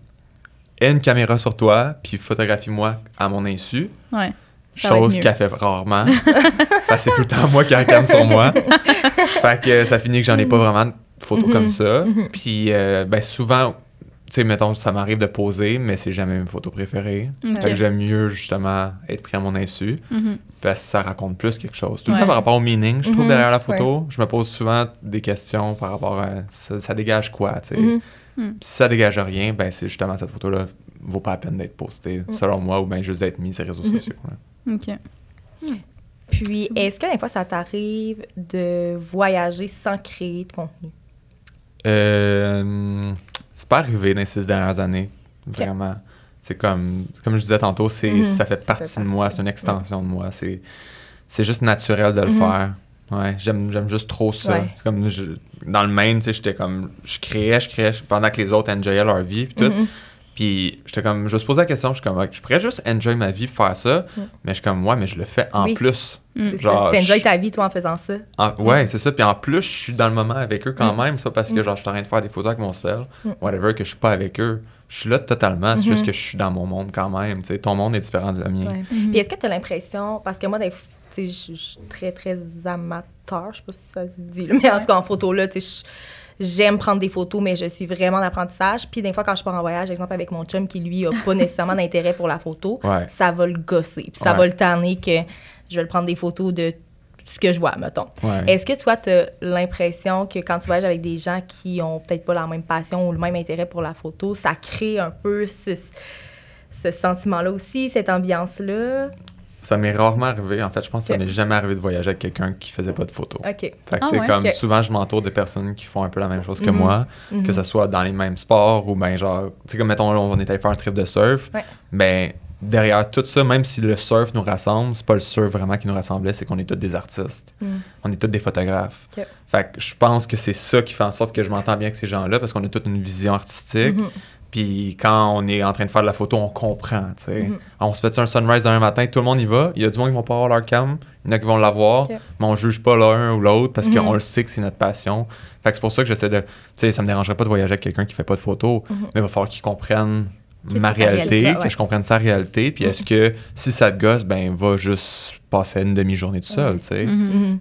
aie une caméra sur toi, puis photographie-moi à mon insu. Ouais. Ça Chose qu'elle fait rarement. parce que c'est tout le temps moi qui ai la cam sur moi. fait que ça finit que j'en ai pas vraiment photos Mhm. comme ça. Mhm. Puis euh, ben souvent, tu sais, mettons, ça m'arrive de poser, mais c'est jamais mes photos préférées. Ok. Fait que j'aime mieux justement être pris à mon insu Mhm. parce que ça raconte plus quelque chose. Tout le temps par rapport au meaning, je trouve, Mhm, derrière la photo, je me pose souvent des questions par rapport à ça, ça dégage quoi, tu sais? Mhm. Mhm. Si ça dégage rien, ben c'est justement cette photo-là vaut pas la peine d'être postée, Mhm. selon moi, ou bien juste d'être mise sur les réseaux Mhm. sociaux. là. OK. Puis, est-ce que des fois, ça t'arrive de voyager sans créer de contenu? Euh, c'est pas arrivé dans les six dernières années, vraiment. C'est comme, comme je disais tantôt, c'est, Mhm. ça fait fait partie de moi, c'est une extension de moi. C'est, c'est juste naturel de le Mhm. faire. Ouais, j'aime, j'aime juste trop ça. Ouais. C'est comme, je- dans le Maine, tu sais, j'étais comme, je créais, je créais pendant que les autres enjoyaient leur vie, puis tout. Puis j'étais comme, je me suis posé la question, je suis comme, je pourrais juste enjoy ma vie pour faire ça, Mm. mais je suis comme, ouais, mais je le fais en Oui. plus. Mm. Genre. T'enjoy ta vie, toi, en faisant ça. En- ouais, c'est ça. Puis en plus, je suis dans le moment avec eux quand Mm. même. C'est pas parce que Mm. genre, je suis en train de faire des photos avec mon sel, Mm. whatever, que je suis pas avec eux. Je suis là totalement. C'est juste que je suis dans mon monde quand même. Tu sais, ton monde est différent de le mien. Ouais. Mhm. Puis est-ce que tu as l'impression, parce que moi, je suis très, très amateur, je sais pas si ça se dit, là, mais en tout cas, en photo, là, tu sais, je- j'aime prendre des photos, mais je suis vraiment en apprentissage. Puis des fois, quand je pars en voyage, exemple avec mon chum, qui lui a pas nécessairement d'intérêt pour la photo, Ouais. ça va le gosser. Puis ça Ouais. va le tanner que je vais le prendre des photos de ce que je vois, mettons. Ouais. Est-ce que toi, tu as l'impression que quand tu voyages avec des gens qui ont peut-être pas la même passion ou le même intérêt pour la photo, ça crée un peu ce, ce sentiment-là aussi, cette ambiance-là? Ça m'est rarement arrivé. En fait, je pense que ça m'est jamais arrivé de voyager avec quelqu'un qui faisait pas de photos. OK. Fait que, Ah tu sais, ouais? comme souvent, je m'entoure de personnes qui font un peu la même chose que Mhm. moi, Mhm. que ce soit dans les mêmes sports ou ben genre, tu sais, comme mettons, on est allé faire un trip de surf, Ouais. ben derrière tout ça, même si le surf nous rassemble, c'est pas le surf vraiment qui nous rassemblait, c'est qu'on est tous des artistes. Mhm. On est tous des photographes. Ok. Fait que je pense que c'est ça qui fait en sorte que je m'entends bien avec ces gens-là parce qu'on a toute une vision artistique. Mhm. Puis quand on est en train de faire de la photo, on comprend, tu sais. Mhm. On se fait un sunrise demain matin, tout le monde y va. Il y a du monde qui vont pas avoir leur cam, il y en a qui vont l'avoir, mais on juge pas l'un ou l'autre parce Mhm. qu'on le sait que c'est notre passion. Fait que c'est pour ça que j'essaie de... Tu sais, ça me dérangerait pas de voyager avec quelqu'un qui fait pas de photos, Mhm. mais il va falloir qu'il comprenne ma réalité, que je comprenne sa réalité. Puis est-ce que si ça te gosse, ben va juste passer une demi-journée tout seul, tu sais.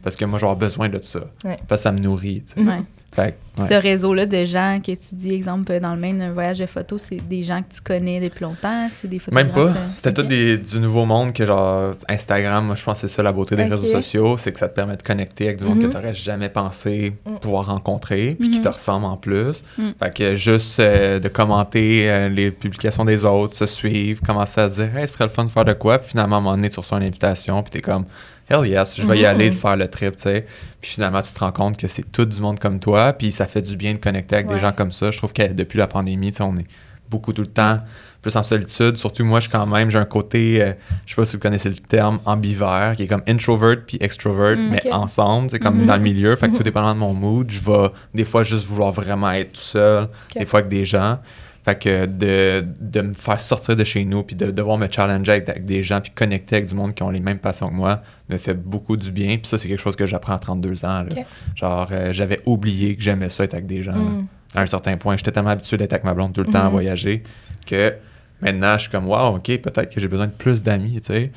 Parce que moi, j'ai besoin de ça. Ouais. Parce que ça me nourrit, tu sais. Mhm. Fait ouais. Ce réseau-là de gens que tu dis, exemple, dans le Maine, un voyage de photos, c'est des gens que tu connais depuis longtemps, c'est des photographes. Même pas. euh, C'était tout des, du nouveau monde que genre Instagram, moi je pense que c'est ça la beauté des réseaux sociaux, c'est que ça te permet de connecter avec du monde Mhm. que tu n'aurais jamais pensé Mm. pouvoir rencontrer, puis qui Mhm. te ressemble en plus. Mm. Fait que juste euh, de commenter euh, les publications des autres, se suivre, commencer à se dire, hey, ce serait le fun de faire de quoi, puis finalement à un moment donné, tu reçois une invitation, puis t'es comme, hell yes, je vais y Mhm. aller faire le trip, tu sais. Puis finalement, tu te rends compte que c'est tout du monde comme toi, puis ça fait du bien de connecter avec Ouais. des gens comme ça. Je trouve que depuis la pandémie, tu sais, on est beaucoup tout le temps plus en solitude. Surtout moi, je quand même, j'ai un côté, euh, je sais pas si vous connaissez le terme ambivert, qui est comme introvert puis extrovert, Mm, mais ensemble, c'est comme Mhm. dans le milieu. Fait que tout dépendant de mon mood, je vais des fois juste vouloir vraiment être tout seul, des fois avec des gens. Fait que de, de me faire sortir de chez nous, puis de devoir me challenger avec, avec des gens, puis connecter avec du monde qui ont les mêmes passions que moi, me fait beaucoup du bien. Puis ça, c'est quelque chose que j'apprends à 32 ans. là. Genre, euh, j'avais oublié que j'aimais ça être avec des gens. Mhm. à un certain point. J'étais tellement habitué d'être avec ma blonde tout le temps à Mhm. voyager que maintenant, je suis comme, wow, OK, peut-être que j'ai besoin de plus d'amis, tu sais.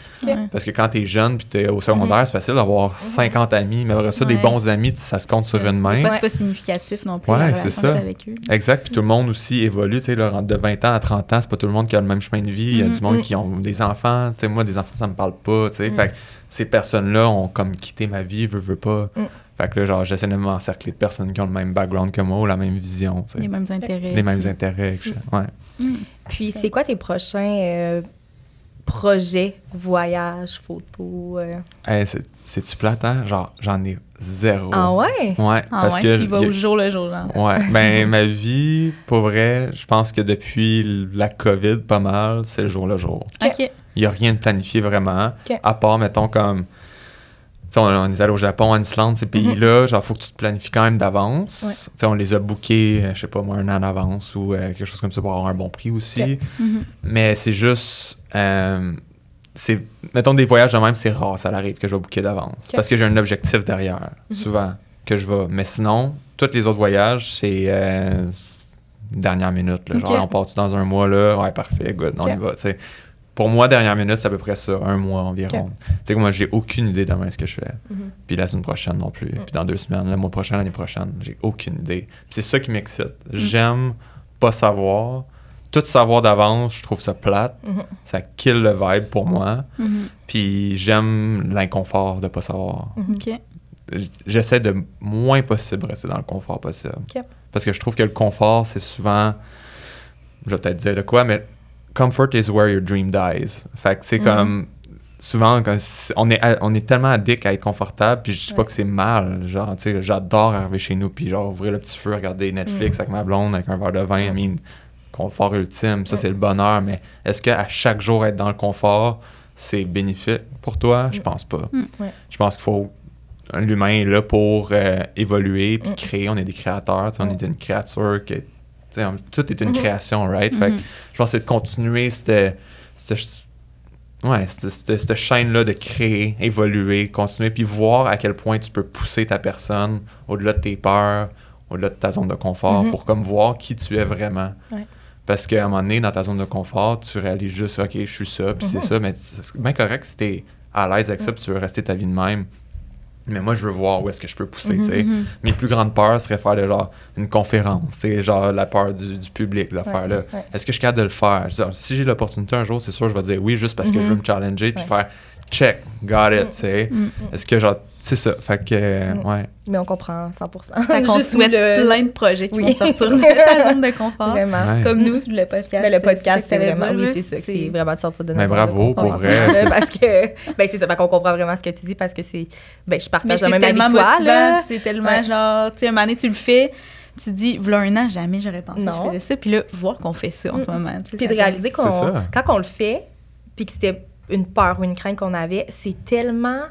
Parce que quand t'es jeune puis t'es au secondaire, Mhm. c'est facile d'avoir 50 amis, mais après ça, des bons amis, ça se compte sur une main. c'est pas significatif non plus. Ouais, c'est ça. Avec eux. Exact, puis tout le monde aussi évolue, tu sais, de 20 ans à 30 ans, c'est pas tout le monde qui a le même chemin de vie, il y a du Mhm. monde Mhm. qui ont des enfants, tu sais, moi, des enfants, ça me parle pas, tu sais, Mhm. fait que ces personnes-là ont comme quitté ma vie, veux, veux pas. Fait que là, genre, j'essaie de m'encercler de personnes qui ont le même background que moi ou la même vision, tu sais. Les mêmes intérêts. Les mêmes puis- intérêts, que je- ouais. Mm. Puis, c'est quoi tes prochains euh, projets, voyages, photos? euh? Hey, c'est-tu plate, hein? Genre, j'en ai zéro. Ah ouais? Ouais, Ah parce ouais, que... tu vas au jour le jour, genre. Ouais, ben ma vie, pour vrai, je pense que depuis la COVID, pas mal, c'est le jour le jour. OK. Il n'y a rien de planifié vraiment, Ok. à part, mettons, comme... On, on est allé au Japon, en Islande, ces pays-là, genre, faut que tu te planifies quand même d'avance. Mhm. Ouais. On les a bookés, euh, je sais pas moi, un an en avance ou euh, quelque chose comme ça pour avoir un bon prix aussi. Mhm. Mais c'est juste... euh, c'est mettons des voyages de même c'est rare ça arrive que je vais booker d'avance parce que j'ai un objectif derrière Mhm. souvent que je vais mais sinon tous les autres voyages c'est euh, dernière minute là. genre on part dans un mois là? Ouais parfait good on y va tu sais pour moi dernière minute c'est à peu près ça un mois environ tu sais que moi j'ai aucune idée demain ce que je fais Mhm. puis la semaine prochaine non plus puis dans deux semaines le mois prochain l'année prochaine j'ai aucune idée Puis c'est ça qui m'excite j'aime pas savoir tout savoir d'avance je trouve ça plate Mhm. ça kill le vibe pour moi. Mhm. Puis j'aime l'inconfort de pas savoir. J'essaie de moins possible rester dans le confort possible. Parce que je trouve que le confort, c'est souvent. Je vais peut-être dire de quoi, mais comfort is where your dream dies. Fait que c'est Mhm. comme. Souvent, on est, on est tellement addict à être confortable, puis je dis pas Ouais. que c'est mal. Genre, tu sais, j'adore arriver chez nous, puis genre ouvrir le petit feu, regarder Netflix Mhm. avec ma blonde, avec un verre de vin. I mean, confort ultime, ça Ouais. c'est le bonheur, mais est-ce qu'à chaque jour être dans le confort, c'est bénéfique pour toi? Je Mm. pense pas. Mm. Ouais. Je pense qu'il faut l'humain est là pour euh, évoluer puis Mm. créer. On est des créateurs, on Mm. est une créature que. tu sais, on- Tout est une Mhm. création, right? Fait que Mhm. je pense que c'est de continuer cette. cette ouais, cette, cette- cette chaîne-là de créer, évoluer, continuer, puis voir à quel point tu peux pousser ta personne au-delà de tes peurs, au-delà de ta zone de confort, Mhm. pour comme voir qui tu es vraiment. Ouais. Parce qu'à un moment donné, dans ta zone de confort, tu réalises juste, OK, je suis ça, puis c'est ça, mais c'est bien correct si t'es à l'aise avec ça, puis tu veux rester ta vie de même. Mais moi, je veux voir où est-ce que je peux pousser, sais. Mhm. Mes plus grandes peurs seraient faire de, genre une conférence, c'est genre la peur du, du public, ces affaires-là. ouais. Est-ce que je suis capable de le faire? Si j'ai l'opportunité un jour, c'est sûr, je vais dire oui, juste parce que je veux me challenger, puis faire check, got it, tu sais. Mhm. Est-ce que genre, c'est ça. Fait que, euh, Mm. ouais. Mais on comprend 100%. Fait qu'on souhaite le- plein de projets qui Oui. vont sortir de ta zone de confort. Vraiment. Ouais. Comme nous, le podcast. Mais le podcast, c'est vraiment, oui, c'est ça, c'est vraiment de sortir de Mais notre zone de bravo, confort, pour vrai, parce que, ben c'est ça, fait qu'on comprend vraiment ce que tu dis parce que c'est, ben je Mais partage le même avis tellement que toi, motivant, là. puis c'est tellement Ouais. genre, tu sais, un moment donné, tu le fais, tu te dis, voilà un an, jamais j'aurais pensé Non. que je faisais ça. Puis là, voir qu'on fait ça en ce Mm. moment. Puis de réaliser qu'on, quand on le fait, puis que c'était une peur ou une crainte qu'on avait, c'est tellement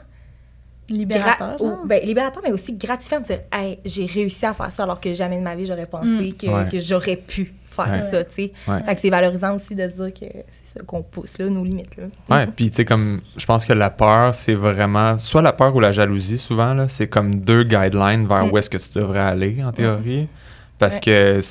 libérateur. gra- ou- ben, libérateur, mais aussi gratifiant de dire, hey, j'ai réussi à faire ça alors que jamais de ma vie j'aurais pensé Mm. que, Ouais. que j'aurais pu faire Ouais. ça, tu sais. Ouais. Fait que c'est valorisant aussi de se dire que c'est ça qu'on pousse, là, nos limites, là. Ouais, puis tu sais, comme, je pense que la peur, c'est vraiment, soit la peur ou la jalousie, souvent, là, c'est comme deux guidelines vers Mm. où est-ce que tu devrais aller, en théorie. Parce Ouais. que, tu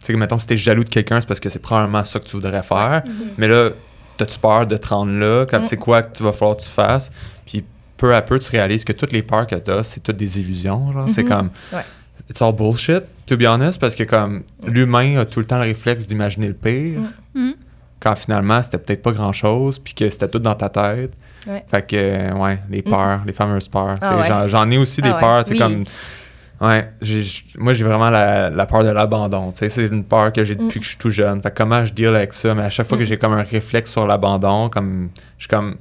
sais, mettons, si t'es jaloux de quelqu'un, c'est parce que c'est probablement ça que tu voudrais faire. Mais là, t'as-tu peur de te rendre là? Comme Mm. c'est quoi que tu vas falloir que tu fasses? Puis peu à peu, tu réalises que toutes les peurs que t'as, c'est toutes des illusions, genre. C'est Mhm. comme... Ouais. It's all bullshit, to be honest, parce que comme l'humain a tout le temps le réflexe d'imaginer le pire, Mm. Mm. quand finalement c'était peut-être pas grand chose, puis que c'était tout dans ta tête. Ouais. Fait que, ouais, les peurs, les fameuses peurs. Ah ouais. j'en, j'en ai aussi des Ah ouais, peurs, tu sais, oui. comme. Ouais, moi j'ai vraiment la, la peur de l'abandon. C'est une peur que j'ai depuis Mm. que je suis tout jeune. Fait que comment je deal avec ça? Mais à chaque fois que Mm. j'ai comme un réflexe sur l'abandon, comme. Je suis comme.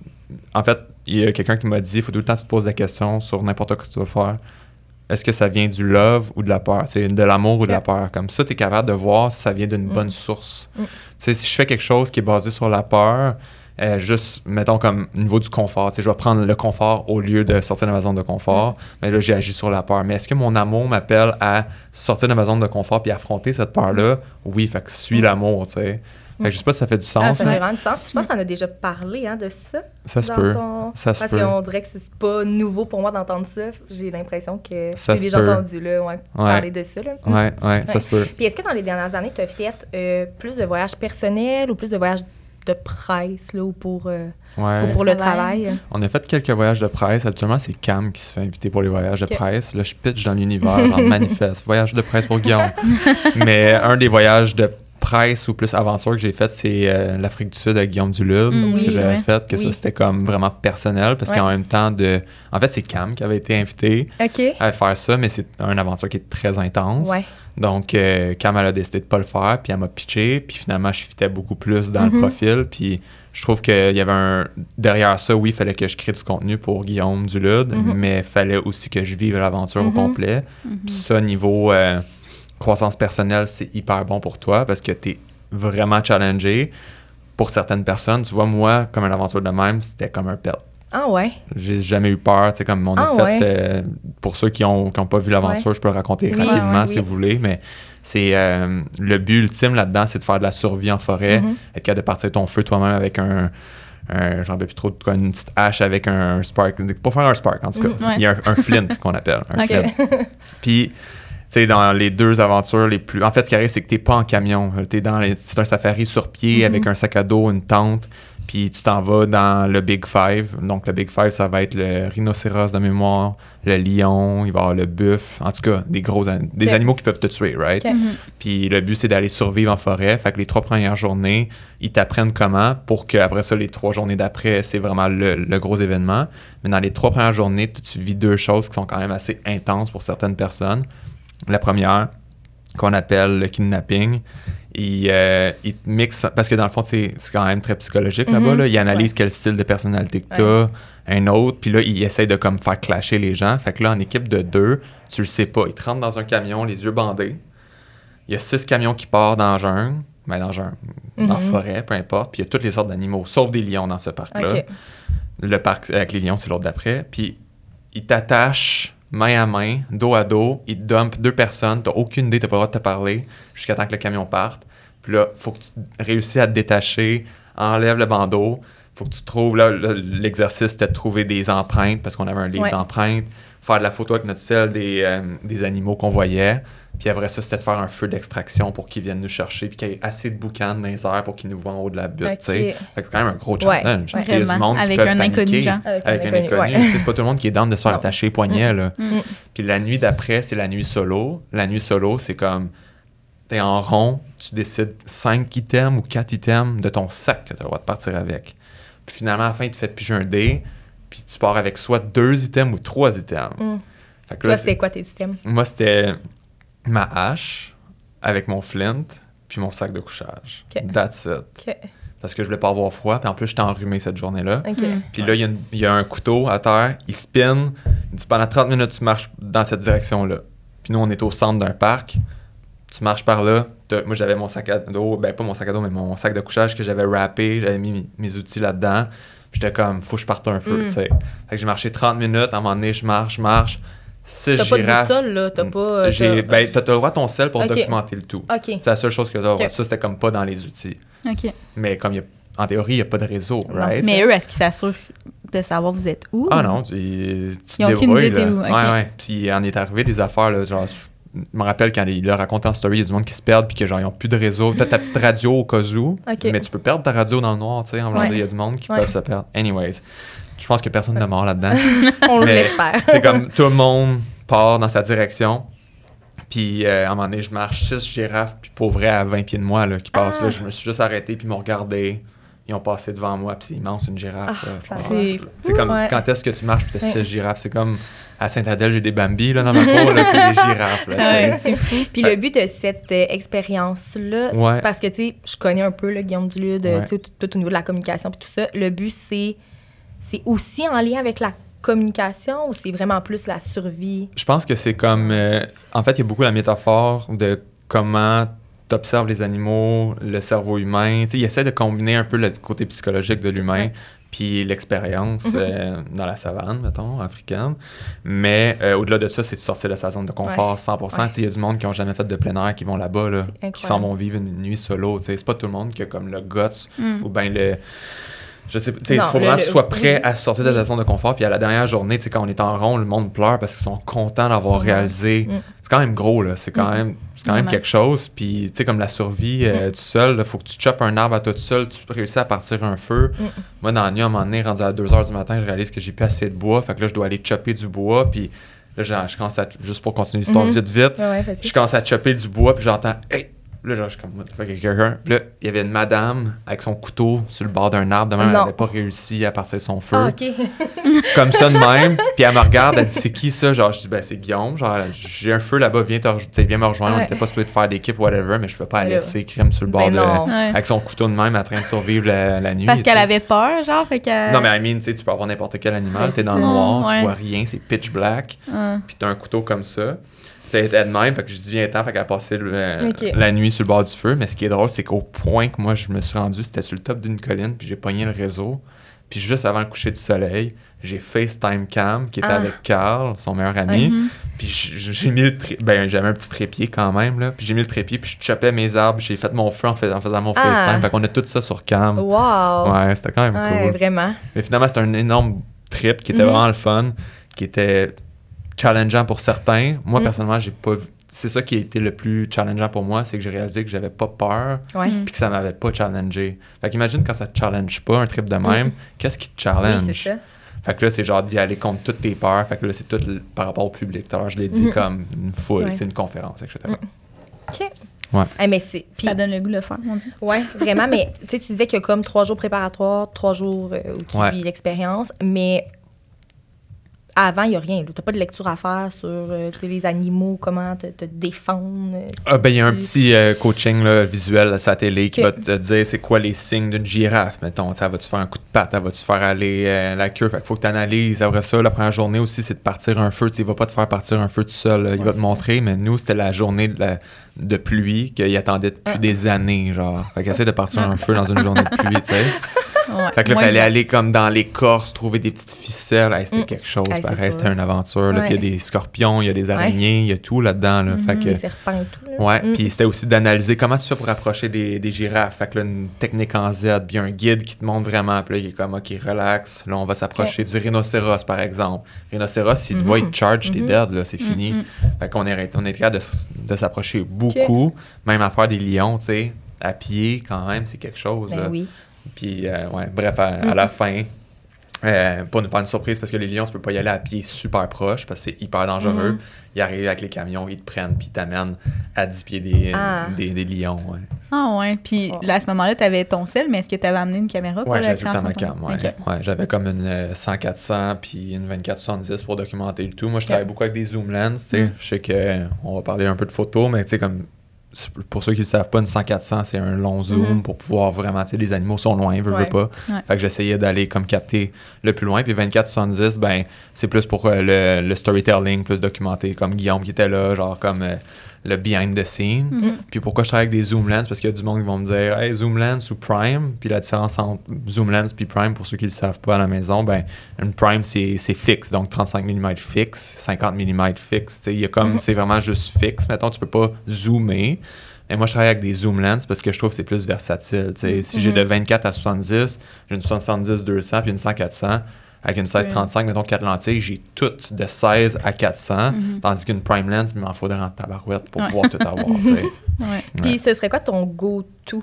En fait, il y a quelqu'un qui m'a dit il faut tout le temps que tu te poses la question sur n'importe quoi que tu vas faire. Est-ce que ça vient du love ou de la peur? C'est de l'amour ou de la peur? Comme ça, tu es capable de voir si ça vient d'une Mm. bonne source. Si je fais quelque chose qui est basé sur la peur, euh, juste, mettons, comme au niveau du confort, tu sais, je vais prendre le confort au lieu de sortir de ma zone de confort, mais là, j'ai agi sur la peur. Mais est-ce que mon amour m'appelle à sortir de ma zone de confort puis affronter cette peur-là? Oui, fait que suis l'amour, tu sais. Fait que je sais pas si ça fait du Ah, sens, ça là. fait vraiment du sens. Je pense qu'on a déjà parlé hein, de ça. ça se peut. ton- Ça se Parce peut. qu'on dirait que c'est pas nouveau pour moi d'entendre ça. J'ai l'impression que Ça j'ai déjà entendu là, ouais, parler de ça. Là. Mm. Ouais, ouais, ça Ouais. se peut. Puis est-ce que dans les dernières années, tu as fait euh, plus de voyages personnels ou plus de voyages de presse là, ou pour, euh, Ouais. ou pour le Travail. travail? On a fait quelques voyages de presse. Habituellement, c'est Cam qui se fait inviter pour les voyages de presse. Là, je pitch dans l'univers, genre manifeste. Voyage de presse pour Guillaume. Mais un des voyages de presse ou plus aventure que j'ai fait, c'est euh, l'Afrique du Sud avec Guillaume Dulude. Mm, que oui, j'avais ouais. fait, que ça, c'était comme vraiment personnel. Parce Ouais. qu'en même temps, de. En fait, c'est Cam qui avait été invité à faire ça, mais c'est une aventure qui est très intense. Ouais. Donc, euh, Cam, elle a décidé de pas le faire, puis elle m'a pitché, puis finalement, je fitais beaucoup plus dans le profil, puis je trouve qu'il y avait un... Derrière ça, oui, il fallait que je crée du contenu pour Guillaume Dulude, Mhm. mais il fallait aussi que je vive l'aventure au Mhm. complet. Puis ça, niveau euh, croissance personnelle, c'est hyper bon pour toi, parce que tu es vraiment challengé. Pour certaines personnes, tu vois, moi, comme une aventure de même, c'était comme un pet. Ah ouais? J'ai jamais eu peur, tu sais, comme on a Ah fait, ouais? euh, pour ceux qui ont, qui ont pas vu l'aventure, je peux le raconter Oui, rapidement ouais, si oui. vous voulez, mais c'est euh, le but ultime là-dedans, c'est de faire de la survie en forêt, Mhm. être capable de partir ton feu toi-même avec un, un j'en plus trop, de quoi, une petite hache avec un spark, pour faire un spark en tout cas, Mhm. Ouais. il y a un, un flint qu'on appelle, un flint. Puis, sais, dans les deux aventures les plus. En fait, ce qui arrive, c'est que t'es pas en camion. T'es dans les... C'est un safari sur pied Mhm. avec un sac à dos, une tente. Puis tu t'en vas dans le Big Five. Donc, le Big Five, ça va être le rhinocéros de mémoire, le lion, il va y avoir le buff. En tout cas, des gros an- des animaux qui peuvent te tuer, right? Mhm. Puis le but, c'est d'aller survivre en forêt. Fait que les trois premières journées, ils t'apprennent comment pour qu'après ça, les trois journées d'après, c'est vraiment le, le gros événement. Mais dans les trois premières journées, tu, tu vis deux choses qui sont quand même assez intenses pour certaines personnes. La première, qu'on appelle le kidnapping, il, euh, il te mixe, parce que dans le fond, c'est quand même très psychologique Mhm. là-bas. Là. Il analyse quel style de personnalité que tu as, un autre, puis là, il essaye de comme faire clasher les gens. Fait que là, en équipe de deux, tu le sais pas. Il te rentre dans un camion, les yeux bandés. Il y a six camions qui partent dans la jungle, ben dans jungle, dans la Mhm. forêt, peu importe. Puis il y a toutes les sortes d'animaux, sauf des lions dans ce parc-là. Le parc avec les lions, c'est l'autre d'après. Puis ils t'attachent main à main, dos à dos, ils te dumpent deux personnes, t'as aucune idée, t'as pas le droit de te parler jusqu'à temps que le camion parte. Puis là, faut que tu réussisses à te détacher, enlève le bandeau. Faut que tu trouves, là, l'exercice, c'était de trouver des empreintes, parce qu'on avait un livre Ouais. d'empreintes, faire de la photo avec notre sel des, euh, des animaux qu'on voyait. Puis après ça, c'était de faire un feu d'extraction pour qu'ils viennent nous chercher, puis qu'il y ait assez de boucan dans les airs pour qu'ils nous voient en haut de la butte, Ok. tu sais. Fait que c'est quand même un gros challenge. ouais. Tu sais, Il y a du Vraiment, monde qui avec peuvent un inconnu, genre. Avec avec un inconnu, inconnu. ouais. Tu sais, C'est pas tout le monde qui est down de se faire attacher les poignets, là. Mm. Puis la nuit d'après, c'est la nuit solo. La nuit solo, c'est comme t'es en rond, tu décides 5 items ou 4 items de ton sac que tu as le droit de partir avec. Puis finalement, à la fin, il te fait piger un dé, puis tu pars avec soit 2 items ou 3 items. Mm. Fait que Toi, c'était quoi tes systèmes? moi, c'était ma hache avec mon flint, puis mon sac de couchage. Ok. That's it. Parce que je voulais pas avoir froid, puis en plus, j'étais enrhumé cette journée-là. Ok. Mm. Puis là, il y, a y un couteau à terre, il spin. Il dit pendant 30 minutes, tu marches dans cette direction-là. Puis nous, on est au centre d'un parc. Tu marches par là. Moi, j'avais mon sac à dos, ben pas mon sac à dos, mais mon sac de couchage que j'avais wrappé. J'avais mis mes, mes outils là-dedans. Puis j'étais comme, faut que je parte un feu, Mm. tu sais. Fait que j'ai marché 30 minutes. À un moment donné, je marche, je marche. Six T'as pas de boussole, là? T'as pas. euh, J'ai, ben, t'as le droit à ton sel pour documenter le tout. Ok. C'est la seule chose que t'as. Ok. Ça, c'était comme pas dans les outils. OK. Mais comme y a- en théorie, il n'y a pas de réseau, right? Mais eux, est-ce qu'ils s'assurent de savoir vous êtes où? Ah non, tu, tu Ils te ont aucune débrouilles, idée là. où. Ouais, ouais. Puis il en est arrivé des affaires, là, genre, je me rappelle quand il le racontait en story, il y a du monde qui se perd puis que genre, ils ont plus de réseau. T'as ta petite radio au cas où, mais tu peux perdre ta radio dans le noir, tu sais, en Ouais. il y a du monde qui Ouais. peuvent se perdre. Anyways, je pense que personne ne meurt là-dedans. On l'espère. c'est comme tout le monde part dans sa direction. Puis euh, à un moment donné, je marche six girafes, puis pour vrai, à 20 pieds de moi, là, qui passent Ah. là. Je me suis juste arrêté, puis ils m'ont regardé. Ils ont passé devant moi, puis c'est immense, une girafe. Ah, sais, comme Ouais. quand est-ce que tu marches, puis t'as Ouais. six girafes. C'est comme à Saint-Adèle, j'ai des Bambi, là, dans ma cour, là, c'est des girafes, là. Ouais, c'est fou. Puis le but de cette euh, expérience-là, c'est parce que, tu sais, je connais un peu le Guillaume Dulude, sais, tout, tout au niveau de la communication puis tout ça. Le but, c'est c'est aussi en lien avec la communication ou c'est vraiment plus la survie? Je pense que c'est comme. euh, en fait, il y a beaucoup la métaphore de comment tu observes les animaux, le cerveau humain. Tu sais, il essaie de combiner un peu le côté psychologique de l'humain puis l'expérience Mhm. euh, dans la savane, mettons, africaine. Mais euh, au-delà de ça, c'est de sortir de sa zone de confort 100%. Ouais. Tu sais, Il y a du monde qui n'ont jamais fait de plein air qui vont là-bas, là, qui s'en vont vivre une nuit solo. C'est pas tout le monde qui a comme le guts Mm. ou bien le. Je sais il faut vraiment que tu sois prêt oui. à sortir de ta Oui. zone de confort. Puis à la dernière journée, quand on est en rond, le monde pleure parce qu'ils sont contents d'avoir réalisé. Mm. C'est quand même gros, là. C'est quand Mm. même, c'est quand même quelque chose. Puis, tu sais, comme la survie euh, tout seul, il faut que tu chopes un arbre à toi tout seul, tu réussis à partir un feu. Mm. Moi, dans la nuit, à un moment donné, rendu à 2 h du matin, je réalise que j'ai plus assez de bois. Fait que là, je dois aller chopper du bois. Puis là, je, commence à, juste pour continuer l'histoire Mhm. vite, vite, Ouais, je commence à chopper du bois, puis j'entends Hey! Là, genre, je suis comme, What the fuck, quelqu'un. Puis là, il y avait une madame avec son couteau sur le bord d'un arbre. De même, elle n'avait pas réussi à partir de son feu. Ah, OK. Comme ça de même. Puis elle me regarde, elle dit, c'est qui ça? Genre, je dis, ben, c'est Guillaume. Genre, j'ai un feu là-bas, viens, te tu viens me rejoindre. On n'était pas supposé de faire d'équipe, whatever, mais je peux pas la là. laisser crème sur le bord Ben de. Ouais. Avec son couteau de même, en train de survivre la, la nuit. Parce tu qu'elle avait peur, genre, fait qu'elle... Non, mais I mean, tu sais, tu peux avoir n'importe quel animal, t'es dans le noir, tu Ouais. vois rien, c'est pitch black, puis t'as un couteau comme ça. Elle était de même, fait que je dis, viens temps, fait qu'elle a passé le- euh, la nuit sur le bord du feu. Mais ce qui est drôle, c'est qu'au point que moi, je me suis rendu, c'était sur le top d'une colline, puis j'ai pogné le réseau. Puis juste avant le coucher du soleil, j'ai FaceTime Cam, qui était Ah. avec Carl, son meilleur ami. Mhm. Puis j'ai mis le ben j'avais un petit trépied quand même là, puis j'ai mis le trépied puis je chopais mes arbres, j'ai fait mon feu en, fais- en faisant mon Ah. FaceTime, fait qu'on a tout ça sur Cam. Wow! Ouais, c'était quand même Ouais, cool. vraiment. Mais finalement, c'était un énorme trip qui était Mhm. vraiment le fun, qui était challengeant pour certains. Moi, Mhm. personnellement, j'ai pas vu- C'est ça qui a été le plus challengeant pour moi, c'est que j'ai réalisé que j'avais pas peur. Mm. puis que ça m'avait pas challengé. Fait qu'imagine quand ça te challenge pas un trip de même, Mhm. qu'est-ce qui te Oui, challenge? c'est ça. Fait que là, c'est genre d'y aller contre toutes tes peurs. Fait que là, c'est tout le- par rapport au public. Tout à l'heure, je l'ai dit comme une foule, Ouais. une conférence, etc. OK. Ouais. Eh, mais c'est... Ça donne le goût de le faire, mon Dieu. ouais, vraiment, mais tu sais, tu disais qu'il y a comme trois jours préparatoires, trois jours euh, où tu Ouais. vis l'expérience, mais avant, il n'y a rien. Tu n'as pas de lecture à faire sur euh, les animaux, comment te, te défendre. euh, Ah, ben, il y a un petit euh, coaching là, visuel à sa télé qui va te dire c'est quoi les signes d'une girafe. Mettons, elle va-tu faire un coup de patte, elle va-tu faire aller la queue? Fait qu'il faut que tu analyses. Après ça, la première journée aussi, c'est de partir un feu. Il va pas te faire partir un feu tout seul. Il va te montrer, mais nous, c'était la journée de, la- de pluie qu'il attendait depuis Ah. des années. genre. Fait qu'il essaie de partir un feu dans une journée de pluie, tu sais. Ouais, Fait que là, moins fallait bien. aller comme dans l'écorce, trouver des petites ficelles. Hey, c'était Mm. quelque chose, Hey, pareil. C'était une aventure. Là. Ouais. Puis il y a des scorpions, il y a des araignées, il y a tout là-dedans. Là. Fait que, Les serpents et tout. là. Ouais, Mm. puis c'était aussi d'analyser comment tu fais pour approcher des, des girafes. Fait que là, une technique en Z, puis un guide qui te montre vraiment. Puis là, il est comme, OK, relax. Là, on va s'approcher du rhinocéros, par exemple. Rhinocéros, s'il te voit, il te charge, t'es Mhm. dead, là, c'est fini. Fait qu'on est, on est capable de, de s'approcher beaucoup, même à faire des lions, tu sais. À pied, quand même, c'est quelque chose. Ben là. oui. Puis, euh, ouais, bref, à, à la fin, euh, pour nous faire une surprise, parce que les lions, tu peux pas y aller à pied super proche, parce que c'est hyper dangereux. Mhm. Ils arrivent avec les camions, ils te prennent, puis ils t'amènent à 10 pieds des, Ah. des, des lions. Ouais, Ah ouais. Puis Oh. là, à ce moment-là, tu avais ton sel, mais est-ce que tu avais amené une caméra pour ouais la j'avais tout le temps ma cam. Ouais. Ouais, j'avais comme une euh, 100-400 puis une 24-70 pour documenter le tout. Moi, je travaille beaucoup avec des zoom lens. tu sais. Mm. Je sais qu'on va parler un peu de photos, mais tu sais, comme pour ceux qui ne le savent pas, une 100-400, c'est un long zoom Mhm. pour pouvoir vraiment, tu sais, les animaux sont loin, veux Ouais. pas. Ouais. Fait que j'essayais d'aller comme capter le plus loin. Puis 24-70, ben, c'est plus pour euh, le, le storytelling, plus documenté, comme Guillaume qui était là, genre comme euh, le behind the scene. Mhm. Puis pourquoi je travaille avec des zoom lens? Parce qu'il y a du monde qui vont me dire Hey, zoom lens ou prime. Puis la différence entre zoom lens puis prime, pour ceux qui ne le savent pas à la maison, ben une prime c'est fixe, donc 35 mm fixe, 50 mm fixe. Il y a comme, Mhm. c'est vraiment juste fixe. Mettons, tu peux pas zoomer. Mais moi, je travaille avec des zoom lens parce que je trouve que c'est plus versatile. Si j'ai Mhm. de 24 à 70, j'ai une 70-200 puis une 100-400. Avec une 16-35, mettons 4 lentilles, j'ai toutes de 16 à 400. Mhm. Tandis qu'une prime lens, il m'en faudrait en tabarouette pour Ouais. pouvoir tout avoir. tu sais. Ouais. Puis ce serait quoi ton go-to?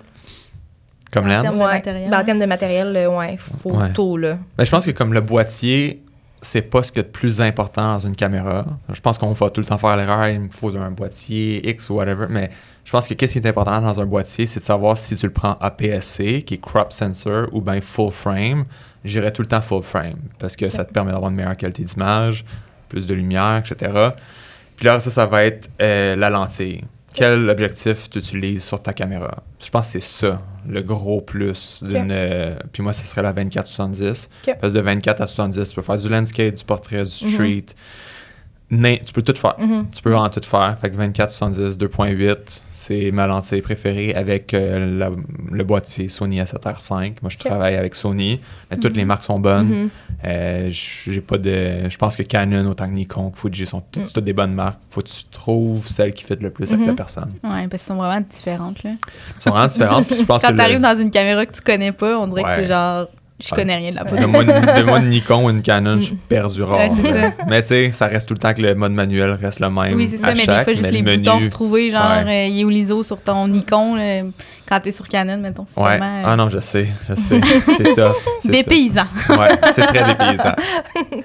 Comme En lens? termes de Ouais. matériel, Ben, en ouais. termes de matériel, ouais, photo, là. Ben, je pense que comme le boîtier, c'est pas ce qu'il y a de plus important dans une caméra. Je pense qu'on va tout le temps faire l'erreur, il me faut un boîtier X ou whatever, mais je pense que qu'est-ce qui est important dans un boîtier, c'est de savoir si tu le prends APS-C, qui est crop sensor, ou bien full frame. J'irais tout le temps full frame, parce que ça te permet d'avoir une meilleure qualité d'image, plus de lumière, etc. Puis là, ça, ça va être euh, la lentille. Quel objectif tu utilises sur ta caméra? Je pense que c'est ça, le gros plus d'une... euh, puis moi, ce serait la 24-70. Ok. Parce que de 24 à 70, tu peux faire du landscape, du portrait, du Mhm. street. Tu peux tout faire. Mhm. Tu peux vraiment tout faire. Fait que 24, 70, 2.8, c'est ma lentille préférée avec euh, la- le boîtier Sony A7R5. Moi, je travaille avec Sony. Mais toutes les marques sont bonnes. Mhm. Euh, j'ai pas de. Je pense que Canon, autant que Nikon, que Fuji sont toutes, Mm. toutes des bonnes marques. Faut que tu trouves celle qui fit le plus avec la personne. Ouais, parce qu'elles sont vraiment différentes, là. Elles sont vraiment différentes. Puis je pense Quand que tu arrives le, dans une caméra que tu connais pas, on dirait Ouais. que c'est genre, je connais rien de la photo. de moi, de moi, une Nikon ou une Canon, je suis perdu rare. Ouais, mais tu sais, ça reste tout le temps que le mode manuel reste le même. Oui, c'est ça, à mais chaque, des fois, juste les le boutons retrouvés, genre, Ouais. euh, il est où l'ISO sur ton Nikon, là, quand t'es sur Canon, mettons. C'est Ouais. tellement, euh, Ah non, je sais, je sais. c'est tough. c'est des tough. paysans. Ouais, c'est très dépaysant.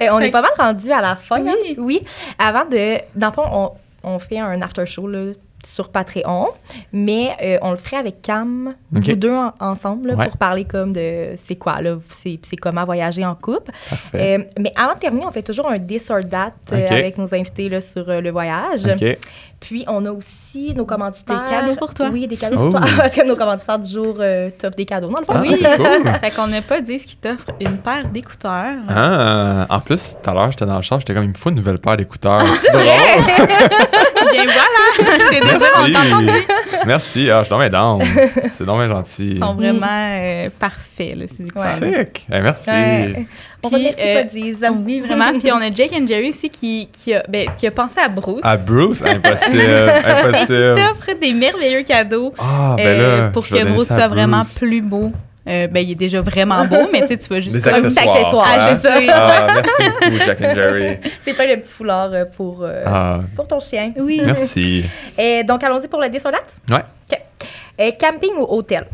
Eh, on est pas mal rendu à la fin. hein? Oui. Oui. Avant de. Dans le fond, on, on fait un after show là, sur Patreon, mais euh, on le ferait avec Cam, Ok. vous deux en- ensemble, là, Ouais. pour parler comme de c'est quoi, là, c'est comment voyager en couple. Euh, mais avant de terminer, on fait toujours un this or that euh, avec nos invités là, sur le voyage. Puis, on a aussi nos commanditaires. Des cadeaux pour toi. Oui, des cadeaux Oh. pour toi. Parce que nos commanditaires du jour euh, t'offrent des cadeaux. Dans le fond, Ah, oui. c'est cool. fait qu'on n'a pas dit ce qui t'offre une paire d'écouteurs. Ah, en plus, tout à l'heure, j'étais dans le char, j'étais comme, il me faut une nouvelle paire d'écouteurs. C'est drôle. Bien voilà! T'es désolé, on t'a entendu. Merci. Merci. Ah, je suis down. C'est donc bien gentil. Ils sont vraiment euh, parfaits, là, ces écouteurs. Sick. Eh, merci. Ouais. On Puis, remercie euh, pas Diz. Oui, vraiment. Puis on a Jake and Jerry aussi qui, qui, a, ben, qui a pensé à Bruce. À Bruce, impossible. qui impossible. t'offre des merveilleux cadeaux Ah, ben euh, pour que Bruce soit vraiment plus beau. Euh, ben, il est déjà vraiment beau, mais tu vas juste Des comme- accessoires. accessoires, hein? c'est ça. Ah, merci beaucoup, Jack and Jerry. C'est pas le petit foulard euh, pour, euh, Ah, pour ton chien. Oui. merci. Et donc, allons-y pour le. Ouais. OK. Euh, camping ou hôtel?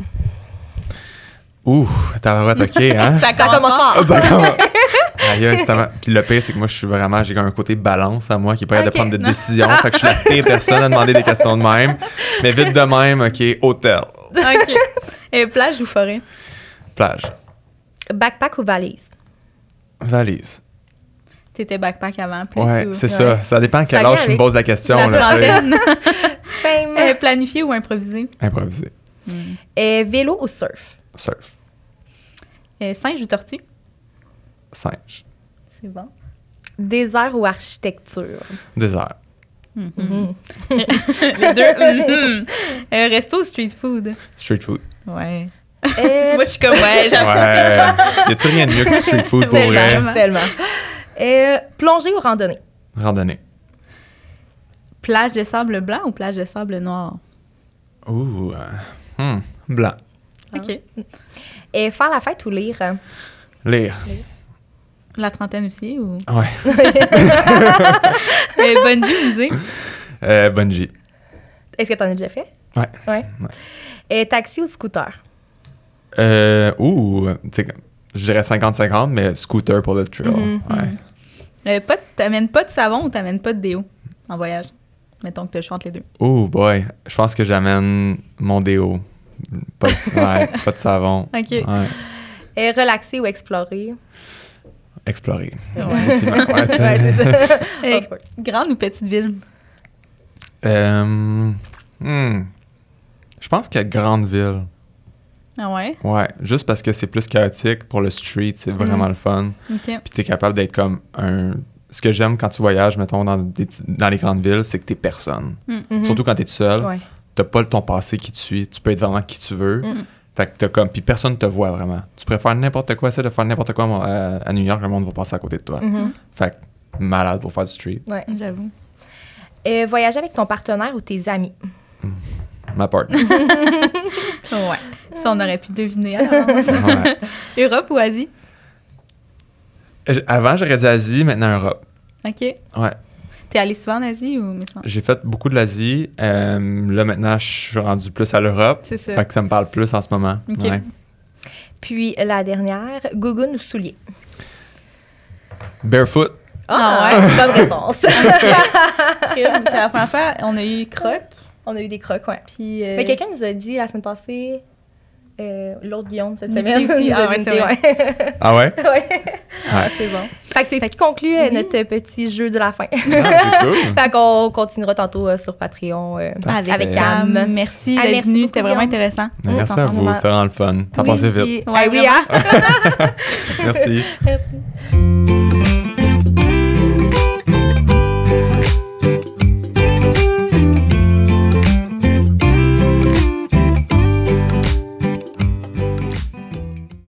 Ouh, tabarouette, OK, hein? Ça commence fort. Ça commence. Aïe, Puis le pire, c'est que moi, je suis vraiment, j'ai un côté balance à moi qui est pas capable Ok. de prendre de décision. fait que je suis la pire personne à demander des questions de même. Mais vite de même, OK, hôtel, OK. Euh, plage ou forêt? plage, Backpack ou valise? valise. T'étais backpack avant, plus Ouais, ou- c'est ça. Ça dépend à quel âge tu me poses la question. La là. Euh, planifié ou improvisé? Improvisé. Euh, vélo ou surf? Surf. Euh, singe ou tortue? Singe. C'est bon. Désert ou architecture? Désert. Mhm. Les deux. mhm. Euh, resto ou street food? Street food. Ouais. Euh, Moi, je suis comme, ouais, j'aime. Ouais. y a-tu rien de mieux que street food pour vrai? tellement, tellement. Euh, plongée ou randonnée? Randonnée. Plage de sable blanc ou plage de sable noir? Ouh. euh, hmm, Blanc. OK. Et faire la fête ou lire? Lire. La trentaine aussi ou? Ouais. Euh, bungee musée? Euh, bungee. Est-ce que tu en as déjà fait? Ouais. Ouais. Ouais. Et taxi ou scooter? Euh, ouh. Je dirais 50-50, mais scooter pour le trail. Ouais. Euh, pas de- t'amènes pas de savon ou t'amènes pas de déo en voyage? Mettons que tu chantes les deux. Oh boy, je pense que j'amène mon déo. Pas de, ouais, pas de savon. OK. Ouais. Et relaxer ou explorer? Explorer. Ouais. Ça. Grande ou petite ville? Euh, hmm. Je pense que grande ville. Ah ouais? Ouais, juste parce que c'est plus chaotique pour le street, c'est vraiment le fun. OK. Puis t'es capable d'être comme un. Ce que j'aime quand tu voyages, mettons, dans, des petits- dans les grandes villes, c'est que t'es personne. Mhm. Surtout quand t'es tout seul. Ouais. T'as pas ton passé qui te suit. Tu peux être vraiment qui tu veux. Mhm. Fait que t'as comme. Puis personne te voit vraiment. Tu préfères n'importe quoi, essaie de faire n'importe quoi moi, à, à New York, le monde va passer à côté de toi. Mhm. Fait que malade pour faire du street. Ouais. J'avoue. Et voyager avec ton partenaire ou tes amis? Ma part. Ouais. Ça, on aurait pu deviner. Ouais. Europe ou Asie? J- Avant, j'aurais dit Asie, maintenant Europe. OK. Ouais. T'es allé souvent en Asie ou? J'ai fait beaucoup de l'Asie. Euh, là, maintenant, je suis rendu plus à l'Europe. C'est ça. Fait que ça me parle plus en ce moment. Ok. Ouais. Puis la dernière, gougoune ou soulier? Barefoot. Ah Ah, ouais, bonne réponse. C'est la première fois, on a eu croc. On a eu des crocs, ouais. Puis. euh, Mais quelqu'un nous a dit la semaine passée, euh, l'autre Guillaume cette semaine, aussi. Ah dit ouais, vrai. ouais. Ah ouais? Ouais. Ah, c'est bon. Fait que c'est ce qui conclut euh, Oui. notre petit jeu de la fin. Ah, c'est cool. fait qu'on continuera tantôt euh, sur Patreon euh, avec Cam. Cam. Merci Ah, d'être venu. C'était vraiment intéressant. Mais Merci à vous, c'était vraiment le fun. A Oui, passé vite. Ouais, Ah oui, hein? Merci. Merci.